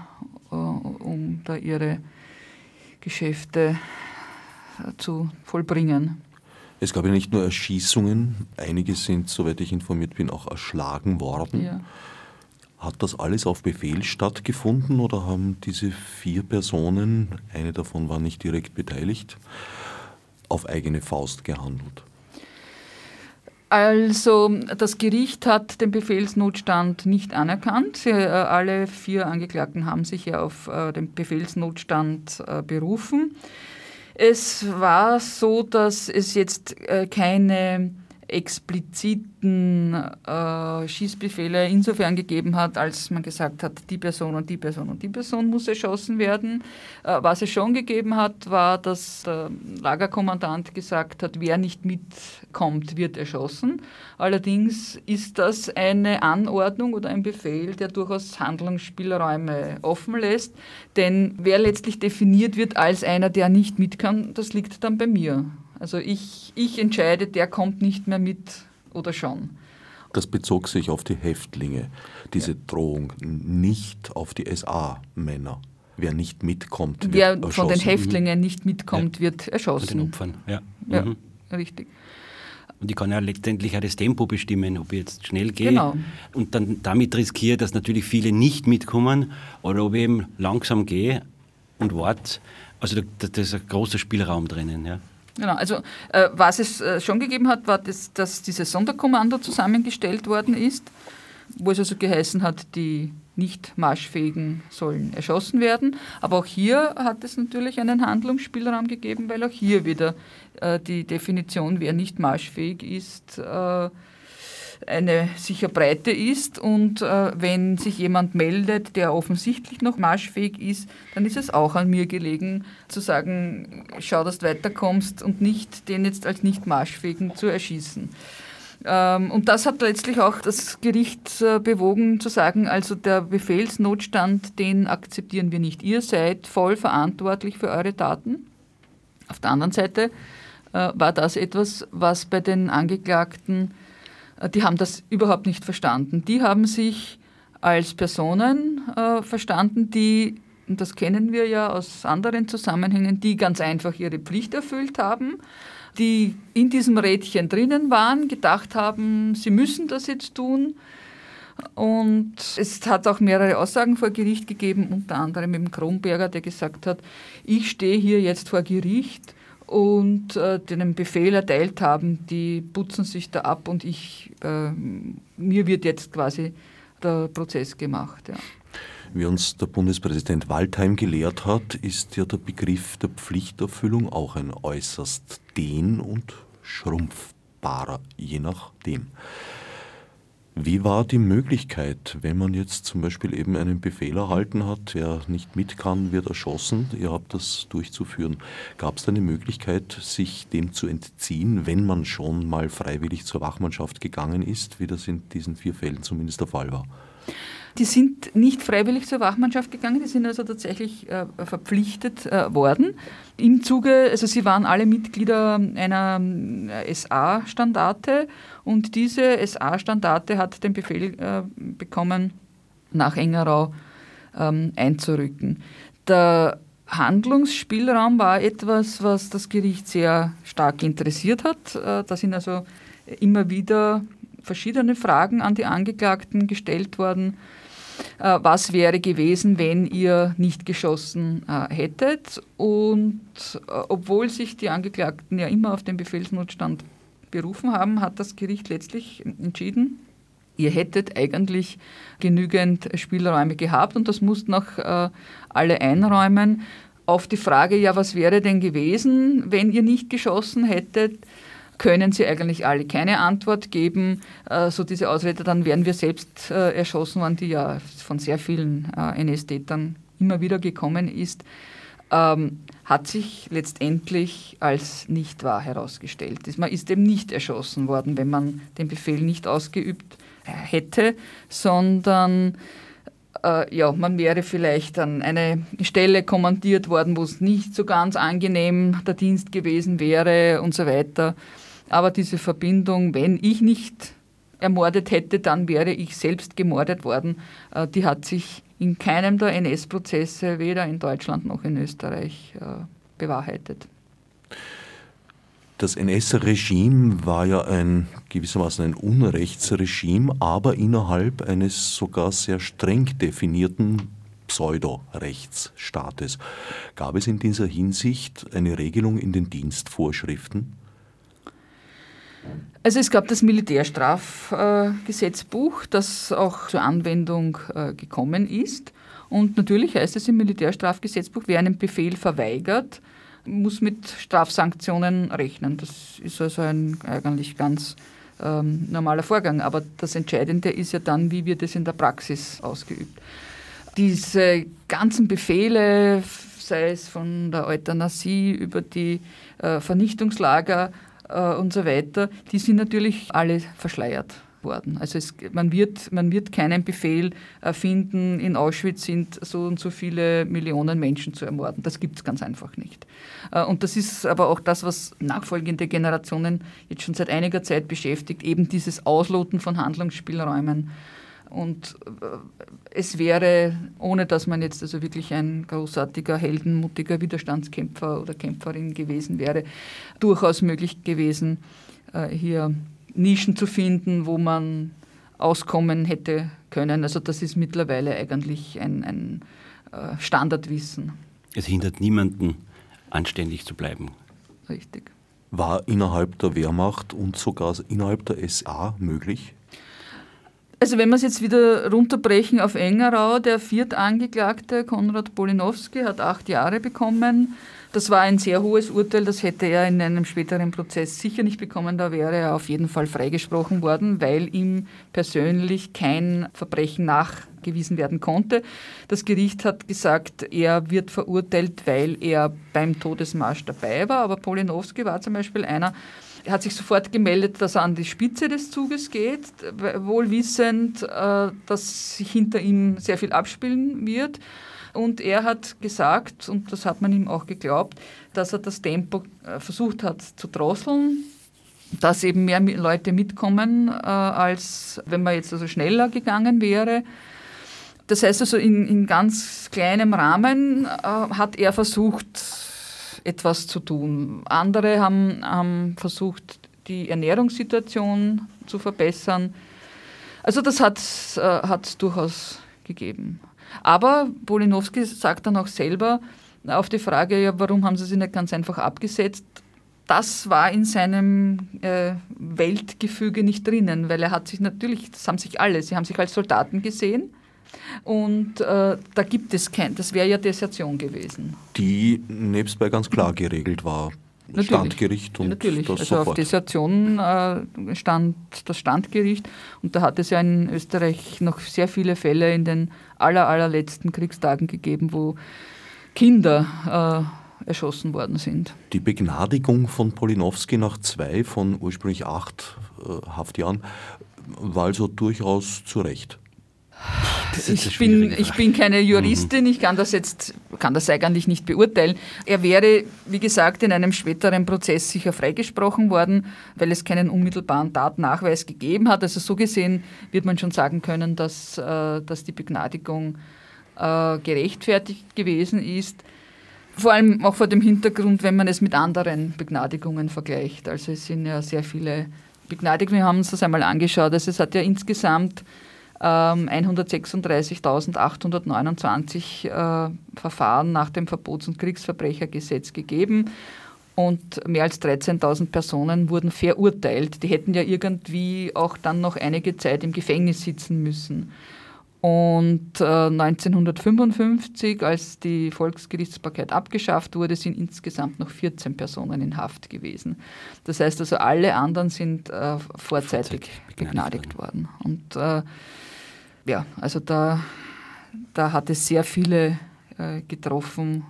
äh, um da ihre Geschäfte zu vollbringen. Es gab ja nicht nur Erschießungen, einige sind, soweit ich informiert bin, auch erschlagen worden. Ja. Hat das alles auf Befehl stattgefunden oder haben diese vier Personen, eine davon war nicht direkt beteiligt, auf eigene Faust gehandelt? Also das Gericht hat den Befehlsnotstand nicht anerkannt. Äh, alle vier Angeklagten haben sich ja auf äh, den Befehlsnotstand äh, berufen. Es war so, dass es jetzt keine expliziten äh, Schießbefehle insofern gegeben hat, als man gesagt hat, die Person und die Person und die Person muss erschossen werden. Äh, was es schon gegeben hat, war, dass der Lagerkommandant gesagt hat, wer nicht mitkommt, wird erschossen. Allerdings ist das eine Anordnung oder ein Befehl, der durchaus Handlungsspielräume offen lässt, denn wer letztlich definiert wird als einer, der nicht mit kann, das liegt dann bei mir. Also ich, ich entscheide, der kommt nicht mehr mit oder schon. Das bezog sich auf die Häftlinge, diese ja. Drohung, nicht auf die SA-Männer. Wer nicht mitkommt, wird Wer erschossen. von den Häftlingen nicht mitkommt, ja. wird erschossen. Von den Opfern, ja. Ja, mhm. richtig. Und ich kann ja letztendlich auch das Tempo bestimmen, ob ich jetzt schnell gehe genau. und dann damit riskiere, dass natürlich viele nicht mitkommen oder ob ich eben langsam gehe und warte. Also da, da ist ein großer Spielraum drinnen. Ja. Genau, also äh, was es äh, schon gegeben hat, war, das, dass dieses Sonderkommando zusammengestellt worden ist, wo es also geheißen hat, die nicht marschfähigen sollen erschossen werden. Aber auch hier hat es natürlich einen Handlungsspielraum gegeben, weil auch hier wieder äh, die Definition, wer nicht marschfähig ist, äh, eine sicher Breite ist. Und äh, wenn sich jemand meldet, der offensichtlich noch marschfähig ist, dann ist es auch an mir gelegen, zu sagen, schau, dass du weiterkommst und nicht den jetzt als nicht marschfähigen zu erschießen. Ähm, und das hat letztlich auch das Gericht äh, bewogen zu sagen, also der Befehlsnotstand, den akzeptieren wir nicht. Ihr seid voll verantwortlich für eure Taten. Auf der anderen Seite äh, war das etwas, was bei den Angeklagten, die haben das überhaupt nicht verstanden. Die haben sich als Personen verstanden, die und das kennen wir ja aus anderen Zusammenhängen, die ganz einfach ihre Pflicht erfüllt haben die in diesem Rädchen drinnen waren, gedacht haben, sie müssen das jetzt tun. Und es hat auch mehrere Aussagen vor Gericht gegeben, unter anderem mit dem Kronberger, der gesagt hat, ich stehe hier jetzt vor Gericht und äh, den Befehl erteilt haben, die putzen sich da ab und ich, äh, mir wird jetzt quasi der Prozess gemacht. Ja. Wie uns der Bundespräsident Waldheim gelehrt hat, ist ja der Begriff der Pflichterfüllung auch ein äußerst dehn- und schrumpfbarer, je nachdem. Wie war die Möglichkeit, wenn man jetzt zum Beispiel eben einen Befehl erhalten hat, wer nicht mit kann, wird erschossen, ihr habt das durchzuführen. Gab es da eine Möglichkeit, sich dem zu entziehen, wenn man schon mal freiwillig zur Wachmannschaft gegangen ist, wie das in diesen vier Fällen zumindest der Fall war? Die sind nicht freiwillig zur Wachmannschaft gegangen, die sind also tatsächlich äh, verpflichtet äh, worden. Im Zuge, also sie waren alle Mitglieder einer äh, SA-Standarte und diese SA-Standarte hat den Befehl äh, bekommen, nach Engerau ähm, einzurücken. Der Handlungsspielraum war etwas, was das Gericht sehr stark interessiert hat. Äh, da sind also immer wieder verschiedene Fragen an die Angeklagten gestellt worden. Äh, was wäre gewesen, wenn ihr nicht geschossen äh, hättet? Und äh, obwohl sich die Angeklagten ja immer auf den Befehlsnotstand berufen haben, hat das Gericht letztlich entschieden, ihr hättet eigentlich genügend Spielräume gehabt und das mussten auch alle einräumen. Auf die Frage, ja, was wäre denn gewesen, wenn ihr nicht geschossen hättet, können sie eigentlich alle keine Antwort geben. Äh, so diese Ausrede, dann wären wir selbst äh, erschossen worden, die ja von sehr vielen äh, NS-Tätern immer wieder gekommen ist, ähm, hat sich letztendlich als nicht wahr herausgestellt. Man ist eben nicht erschossen worden, wenn man den Befehl nicht ausgeübt hätte, sondern ja, man wäre vielleicht an eine Stelle kommandiert worden, wo es nicht so ganz angenehm der Dienst gewesen wäre und so weiter. Aber diese Verbindung, wenn ich nicht ermordet hätte, dann wäre ich selbst gemordet worden, äh, die hat sich in keinem der NS-Prozesse, weder in Deutschland noch in Österreich, äh, bewahrheitet. Das NS-Regime war ja ein gewissermaßen ein Unrechtsregime, aber innerhalb eines sogar sehr streng definierten Pseudo-Rechtsstaates. Gab es in dieser Hinsicht eine Regelung in den Dienstvorschriften? Also es gab das Militärstrafgesetzbuch, das auch zur Anwendung äh, gekommen ist. Und natürlich heißt es im Militärstrafgesetzbuch, wer einen Befehl verweigert, muss mit Strafsanktionen rechnen. Das ist also ein eigentlich ganz ähm, normaler Vorgang. Aber das Entscheidende ist ja dann, wie wird es in der Praxis ausgeübt. Diese ganzen Befehle, sei es von der Euthanasie über die äh, Vernichtungslager, äh, und so weiter, die sind natürlich alle verschleiert worden. Also es, man, wird, man wird keinen Befehl finden, in Auschwitz sind so und so viele Millionen Menschen zu ermorden. Das gibt es ganz einfach nicht. Äh, und das ist aber auch das, was nachfolgende Generationen jetzt schon seit einiger Zeit beschäftigt, eben dieses Ausloten von Handlungsspielräumen und äh, es wäre, ohne dass man jetzt also wirklich ein großartiger, heldenmutiger Widerstandskämpfer oder Kämpferin gewesen wäre, durchaus möglich gewesen, äh, hier Nischen zu finden, wo man auskommen hätte können. Also das ist mittlerweile eigentlich ein, ein äh, Standardwissen. Es hindert niemanden, anständig zu bleiben. Richtig. War innerhalb der Wehrmacht und sogar innerhalb der SA möglich, also wenn wir es jetzt wieder runterbrechen auf Engerau, der Viertangeklagte Konrad Polinowski hat acht Jahre bekommen. Das war ein sehr hohes Urteil, das hätte er in einem späteren Prozess sicher nicht bekommen. Da wäre er auf jeden Fall freigesprochen worden, weil ihm persönlich kein Verbrechen nachgewiesen werden konnte. Das Gericht hat gesagt, er wird verurteilt, weil er beim Todesmarsch dabei war. Aber Polinowski war zum Beispiel einer, Er hat sich sofort gemeldet, dass er an die Spitze des Zuges geht, wohl wissend, äh, dass sich hinter ihm sehr viel abspielen wird. Und er hat gesagt, und das hat man ihm auch geglaubt, dass er das Tempo äh, versucht hat zu drosseln, dass eben mehr Leute mitkommen, äh, als wenn man jetzt also schneller gegangen wäre. Das heißt also, in, in ganz kleinem Rahmen hat er versucht, etwas zu tun. Andere haben, haben versucht, die Ernährungssituation zu verbessern. Also das hat es äh, durchaus gegeben. Aber Bolinowski sagt dann auch selber auf die Frage, ja, warum haben sie sie nicht ganz einfach abgesetzt? Das war in seinem äh, Weltgefüge nicht drinnen, weil er hat sich natürlich, das haben sich alle, sie haben sich als Soldaten gesehen und äh, da gibt es kein, das wäre ja Desertion gewesen. Die nebstbei ganz klar geregelt war. Natürlich. Standgericht und Natürlich. das also sofort. auf Desertion äh, stand das Standgericht und da hat es ja in Österreich noch sehr viele Fälle in den aller, allerletzten Kriegstagen gegeben, wo Kinder äh, erschossen worden sind. Die Begnadigung von Polinowski nach zwei von ursprünglich acht äh, Haftjahren war also durchaus zu Recht ich bin, ich bin keine Juristin, ich kann das jetzt, kann das eigentlich nicht beurteilen. Er wäre, wie gesagt, in einem späteren Prozess sicher freigesprochen worden, weil es keinen unmittelbaren Tatnachweis gegeben hat. Also so gesehen wird man schon sagen können, dass, äh, dass die Begnadigung äh, gerechtfertigt gewesen ist. Vor allem auch vor dem Hintergrund, wenn man es mit anderen Begnadigungen vergleicht. Also es sind ja sehr viele Begnadigungen, wir haben uns das einmal angeschaut. Also es hat ja insgesamt 136.829 ähm, äh, Verfahren nach dem Verbots- und Kriegsverbrechergesetz gegeben und mehr als 13.000 Personen wurden verurteilt. Die hätten ja irgendwie auch dann noch einige Zeit im Gefängnis sitzen müssen. Und äh, 1955, als die Volksgerichtsbarkeit abgeschafft wurde, sind insgesamt noch 14 Personen in Haft gewesen. Das heißt also, alle anderen sind äh, vorzeitig, vorzeitig begnadigt worden. Und äh, ja, also da, da hat es sehr viele äh, getroffen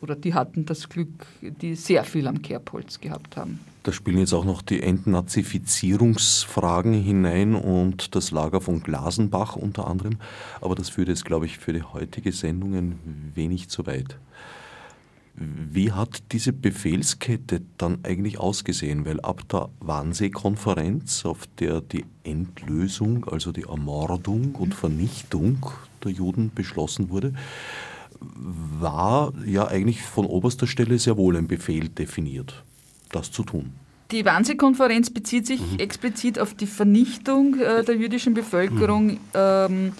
oder die hatten das Glück, die sehr viel am Kerbholz gehabt haben. Da spielen jetzt auch noch die Entnazifizierungsfragen hinein und das Lager von Glasenbach unter anderem. Aber das führt jetzt, glaube ich, für die heutige Sendung ein wenig zu weit. Wie hat diese Befehlskette dann eigentlich ausgesehen? Weil ab der Wannsee-Konferenz, auf der die Endlösung, also die Ermordung und Vernichtung der Juden beschlossen wurde, war ja eigentlich von oberster Stelle sehr wohl ein Befehl definiert, das zu tun. Die Wannsee-Konferenz bezieht sich mhm. explizit auf die Vernichtung äh, der jüdischen Bevölkerung. Mhm. Ähm,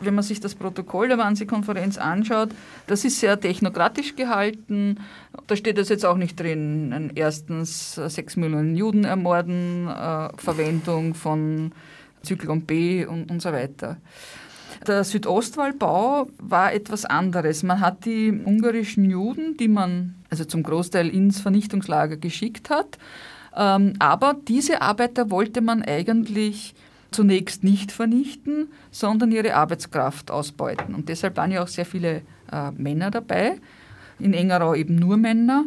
wenn man sich das Protokoll der Wannsee-Konferenz anschaut, das ist sehr technokratisch gehalten. Da steht das jetzt auch nicht drin. Erstens sechs Millionen Juden ermorden, äh, Verwendung von Zyklon B und, und so weiter. Der Südostwallbau war etwas anderes. Man hat die ungarischen Juden, die man also zum Großteil ins Vernichtungslager geschickt hat, ähm, aber diese Arbeiter wollte man eigentlich zunächst nicht vernichten, sondern ihre Arbeitskraft ausbeuten. Und deshalb waren ja auch sehr viele äh, Männer dabei, in Engerau eben nur Männer.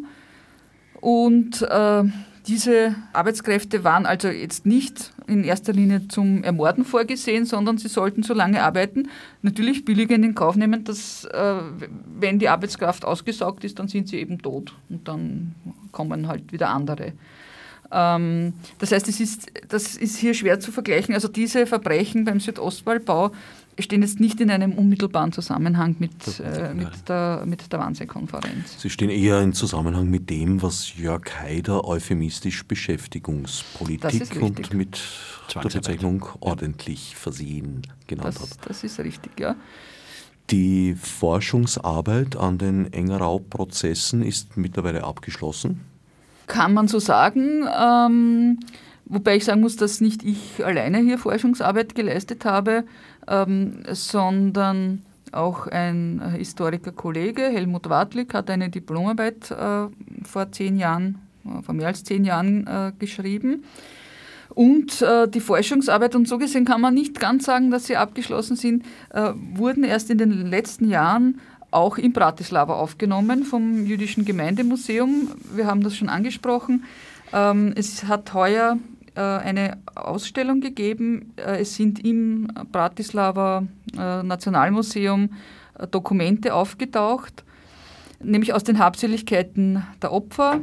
Und äh, diese Arbeitskräfte waren also jetzt nicht in erster Linie zum Ermorden vorgesehen, sondern sie sollten so lange arbeiten, natürlich billiger in den Kauf nehmen, dass äh, wenn die Arbeitskraft ausgesaugt ist, dann sind sie eben tot und dann kommen halt wieder andere. Ähm, das heißt, es ist, das ist hier schwer zu vergleichen. Also diese Verbrechen beim Südostwallbau stehen jetzt nicht in einem unmittelbaren Zusammenhang mit, äh, mit der, mit der Wannsee-Konferenz. Sie stehen eher in Zusammenhang mit dem, was Jörg Haider euphemistisch Beschäftigungspolitik und mit der Bezeichnung ordentlich versehen genannt das, hat. Das ist richtig, ja. Die Forschungsarbeit an den Engerau-Prozessen ist mittlerweile abgeschlossen. Kann man so sagen. Ähm, wobei ich sagen muss, dass nicht ich alleine hier Forschungsarbeit geleistet habe, ähm, sondern auch ein Historiker-Kollege, Helmut Wartlik, hat eine Diplomarbeit äh, vor zehn Jahren, äh, vor mehr als zehn Jahren äh, geschrieben. Und äh, die Forschungsarbeit, und so gesehen kann man nicht ganz sagen, dass sie abgeschlossen sind, äh, wurden erst in den letzten Jahren auch in Bratislava aufgenommen vom Jüdischen Gemeindemuseum. Wir haben das schon angesprochen. Ähm, es hat heuer äh, eine Ausstellung gegeben. Äh, es sind im Bratislava äh, Nationalmuseum Dokumente aufgetaucht, nämlich aus den Habseligkeiten der Opfer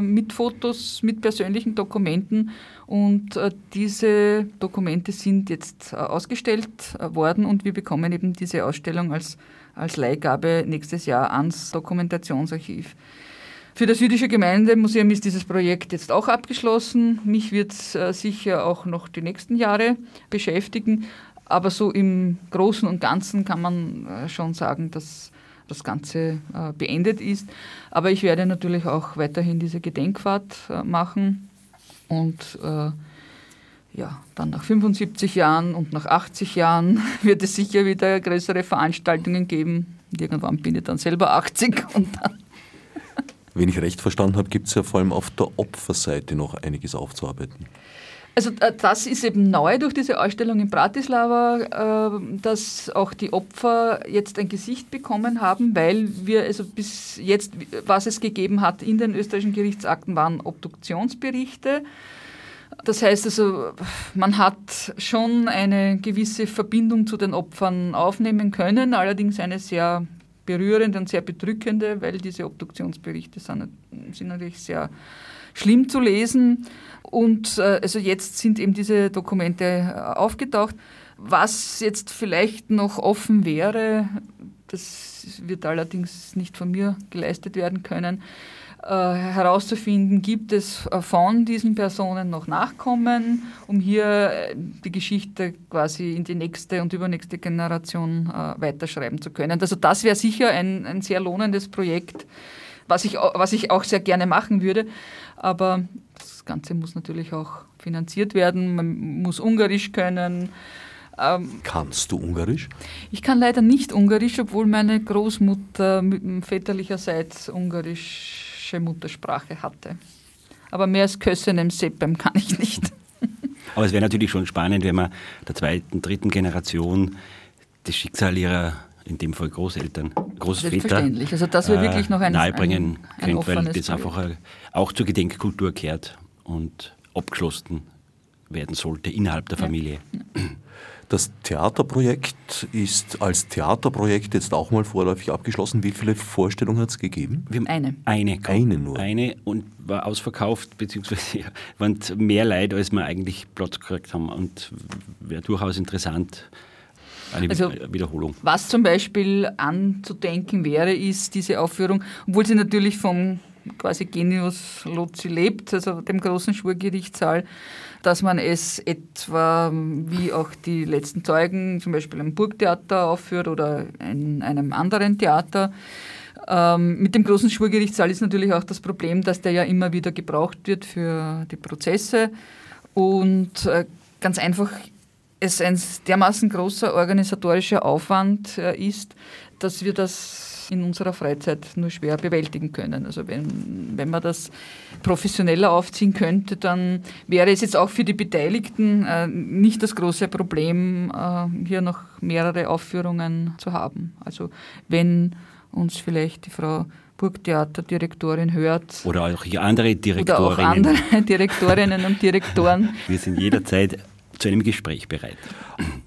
mit Fotos, mit persönlichen Dokumenten. Und diese Dokumente sind jetzt ausgestellt worden und wir bekommen eben diese Ausstellung als, als Leihgabe nächstes Jahr ans Dokumentationsarchiv. Für das Jüdische Gemeindemuseum ist dieses Projekt jetzt auch abgeschlossen. Mich wird es äh, sicher auch noch die nächsten Jahre beschäftigen. Aber so im Großen und Ganzen kann man äh, schon sagen, dass das Ganze äh, beendet ist. Aber ich werde natürlich auch weiterhin diese Gedenkfahrt machen und ja, dann nach 75 Jahren und nach 80 Jahren <laughs> wird es sicher wieder größere Veranstaltungen geben. Und irgendwann bin ich dann selber 80 <laughs> und dann wenn ich recht verstanden habe, gibt es ja vor allem auf der Opferseite noch einiges aufzuarbeiten. Also äh, das ist eben neu durch diese Ausstellung in Bratislava, äh, dass auch die Opfer jetzt ein Gesicht bekommen haben, weil wir also bis jetzt, was es gegeben hat in den österreichischen Gerichtsakten, waren Obduktionsberichte. Das heißt also, man hat schon eine gewisse Verbindung zu den Opfern aufnehmen können, allerdings eine sehr berührende und sehr bedrückende, weil diese Obduktionsberichte sind, sind natürlich sehr schlimm zu lesen. Und äh, also jetzt sind eben diese Dokumente äh, aufgetaucht. Was jetzt vielleicht noch offen wäre, das wird allerdings nicht von mir geleistet werden können, herauszufinden, gibt es äh, von diesen Personen noch Nachkommen, um hier äh, die Geschichte quasi in die nächste und übernächste Generation weiterschreiben zu können. Also das wäre sicher ein, ein sehr lohnendes Projekt, was ich, was ich auch sehr gerne machen würde. Aber das Ganze muss natürlich auch finanziert werden. Man muss Ungarisch können. Ähm, Kannst du Ungarisch? Ich kann leider nicht Ungarisch, obwohl meine Großmutter väterlicherseits Ungarisch deutsche Muttersprache hatte. Aber mehr als Kössenem Seppem kann ich nicht. <laughs> Aber es wäre natürlich schon spannend, wenn man der zweiten, dritten Generation das Schicksal ihrer, in dem Fall Großeltern, Großväter, Selbstverständlich. Also das wäre wirklich noch ein nahebringen ein, ein könnte, weil das einfach auch zur Gedenkkultur kehrt und abgeschlossen werden sollte innerhalb der Familie. Ja. Das Theaterprojekt ist als Theaterprojekt jetzt auch mal vorläufig abgeschlossen. Wie viele Vorstellungen hat es gegeben? Wir haben eine. Eine. Eine nur. Eine und war ausverkauft, beziehungsweise ja, waren mehr Leute, als wir eigentlich Platz gekriegt haben. Und wäre durchaus interessant, eine also, Wiederholung. Was zum Beispiel anzudenken wäre, ist diese Aufführung, obwohl sie natürlich vom quasi Genius Lozi lebt, also dem großen Schwurgerichtssaal, dass man es etwa wie auch die letzten Zeugen zum Beispiel im Burgtheater aufführt oder in einem anderen Theater. Ähm, mit dem großen Schwurgerichtssaal ist natürlich auch das Problem, dass der ja immer wieder gebraucht wird für die Prozesse und äh, ganz einfach es ein dermaßen großer organisatorischer Aufwand äh, ist, dass wir das in unserer Freizeit nur schwer bewältigen können. Also wenn, wenn man das professioneller aufziehen könnte, dann wäre es jetzt auch für die Beteiligten äh, nicht das große Problem, äh, hier noch mehrere Aufführungen zu haben. Also wenn uns vielleicht die Frau Burgtheaterdirektorin hört. Oder auch andere Direktorinnen. Oder auch andere <laughs> Direktorinnen und Direktoren. Wir sind jederzeit zu einem Gespräch bereit.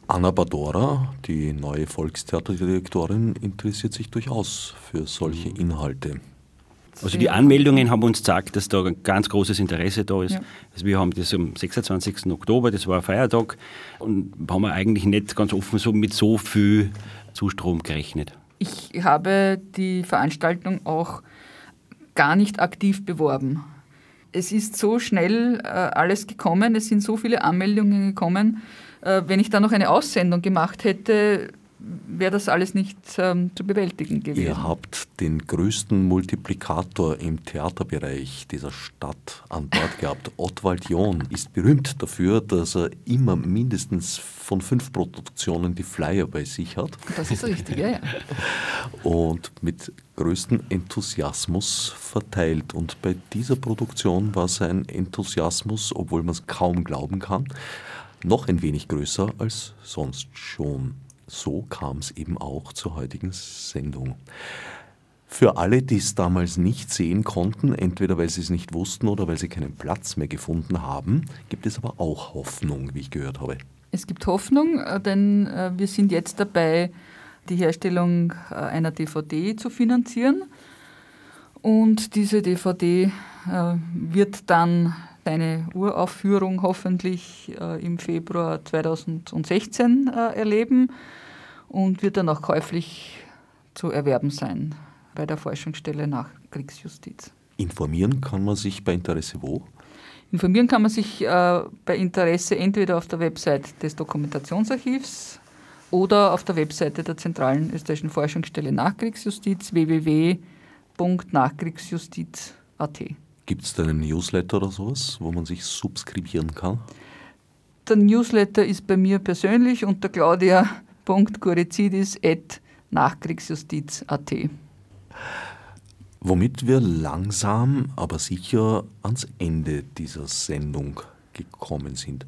Anna Badora, die neue Volkstheaterdirektorin, interessiert sich durchaus für solche Inhalte. Also die Anmeldungen haben uns gesagt, dass da ein ganz großes Interesse da ist. Ja. Also wir haben das am 26. Oktober, das war ein Feiertag, und haben wir eigentlich nicht ganz offen so mit so viel Zustrom gerechnet. Ich habe die Veranstaltung auch gar nicht aktiv beworben es ist so schnell äh, alles gekommen, es sind so viele Anmeldungen gekommen. Äh, wenn ich da noch eine Aussendung gemacht hätte, wäre das alles nicht ähm, zu bewältigen gewesen. Ihr habt den größten Multiplikator im Theaterbereich dieser Stadt an Bord gehabt. <laughs> Ottwald John ist berühmt dafür, dass er immer mindestens von fünf Produktionen die Flyer bei sich hat. Das ist richtig, ja, ja. <laughs> Und mit größtem Enthusiasmus verteilt. Und bei dieser Produktion war sein Enthusiasmus, obwohl man es kaum glauben kann, noch ein wenig größer als sonst schon so kam es eben auch zur heutigen Sendung. Für alle, die es damals nicht sehen konnten, entweder weil sie es nicht wussten oder weil sie keinen Platz mehr gefunden haben, gibt es aber auch Hoffnung, wie ich gehört habe. Es gibt Hoffnung, äh, denn äh, wir sind jetzt dabei, die Herstellung äh, einer DVD zu finanzieren. Und diese DVD wird dann eine Uraufführung hoffentlich im Februar 2016 erleben und wird dann auch käuflich zu erwerben sein bei der Forschungsstelle nach Kriegsjustiz. Informieren kann man sich bei Interesse wo? Informieren kann man sich äh, bei Interesse entweder auf der Website des Dokumentationsarchivs oder auf der Webseite der Zentralen Österreichischen Forschungsstelle Nachkriegsjustiz www.nachkriegsjustiz.at. Gibt es da einen Newsletter oder sowas, wo man sich subskribieren kann? Der Newsletter ist bei mir persönlich unter claudia.corizidis.nachkriegsjustiz.at womit wir langsam, aber sicher ans Ende dieser Sendung gekommen sind.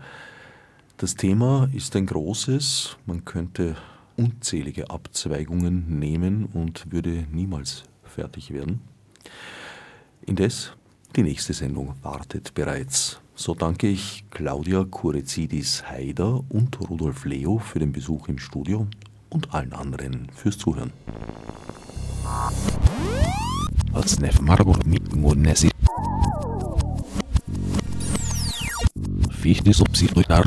Das Thema ist ein großes, man könnte unzählige Abzweigungen nehmen und würde niemals fertig werden. Indes, die nächste Sendung wartet bereits. So danke ich Claudia Kurezidis-Haider und Rudolf Leo für den Besuch im Studio und allen anderen fürs Zuhören. Odsnev Margur Mitmunesi. Fichte subsidiar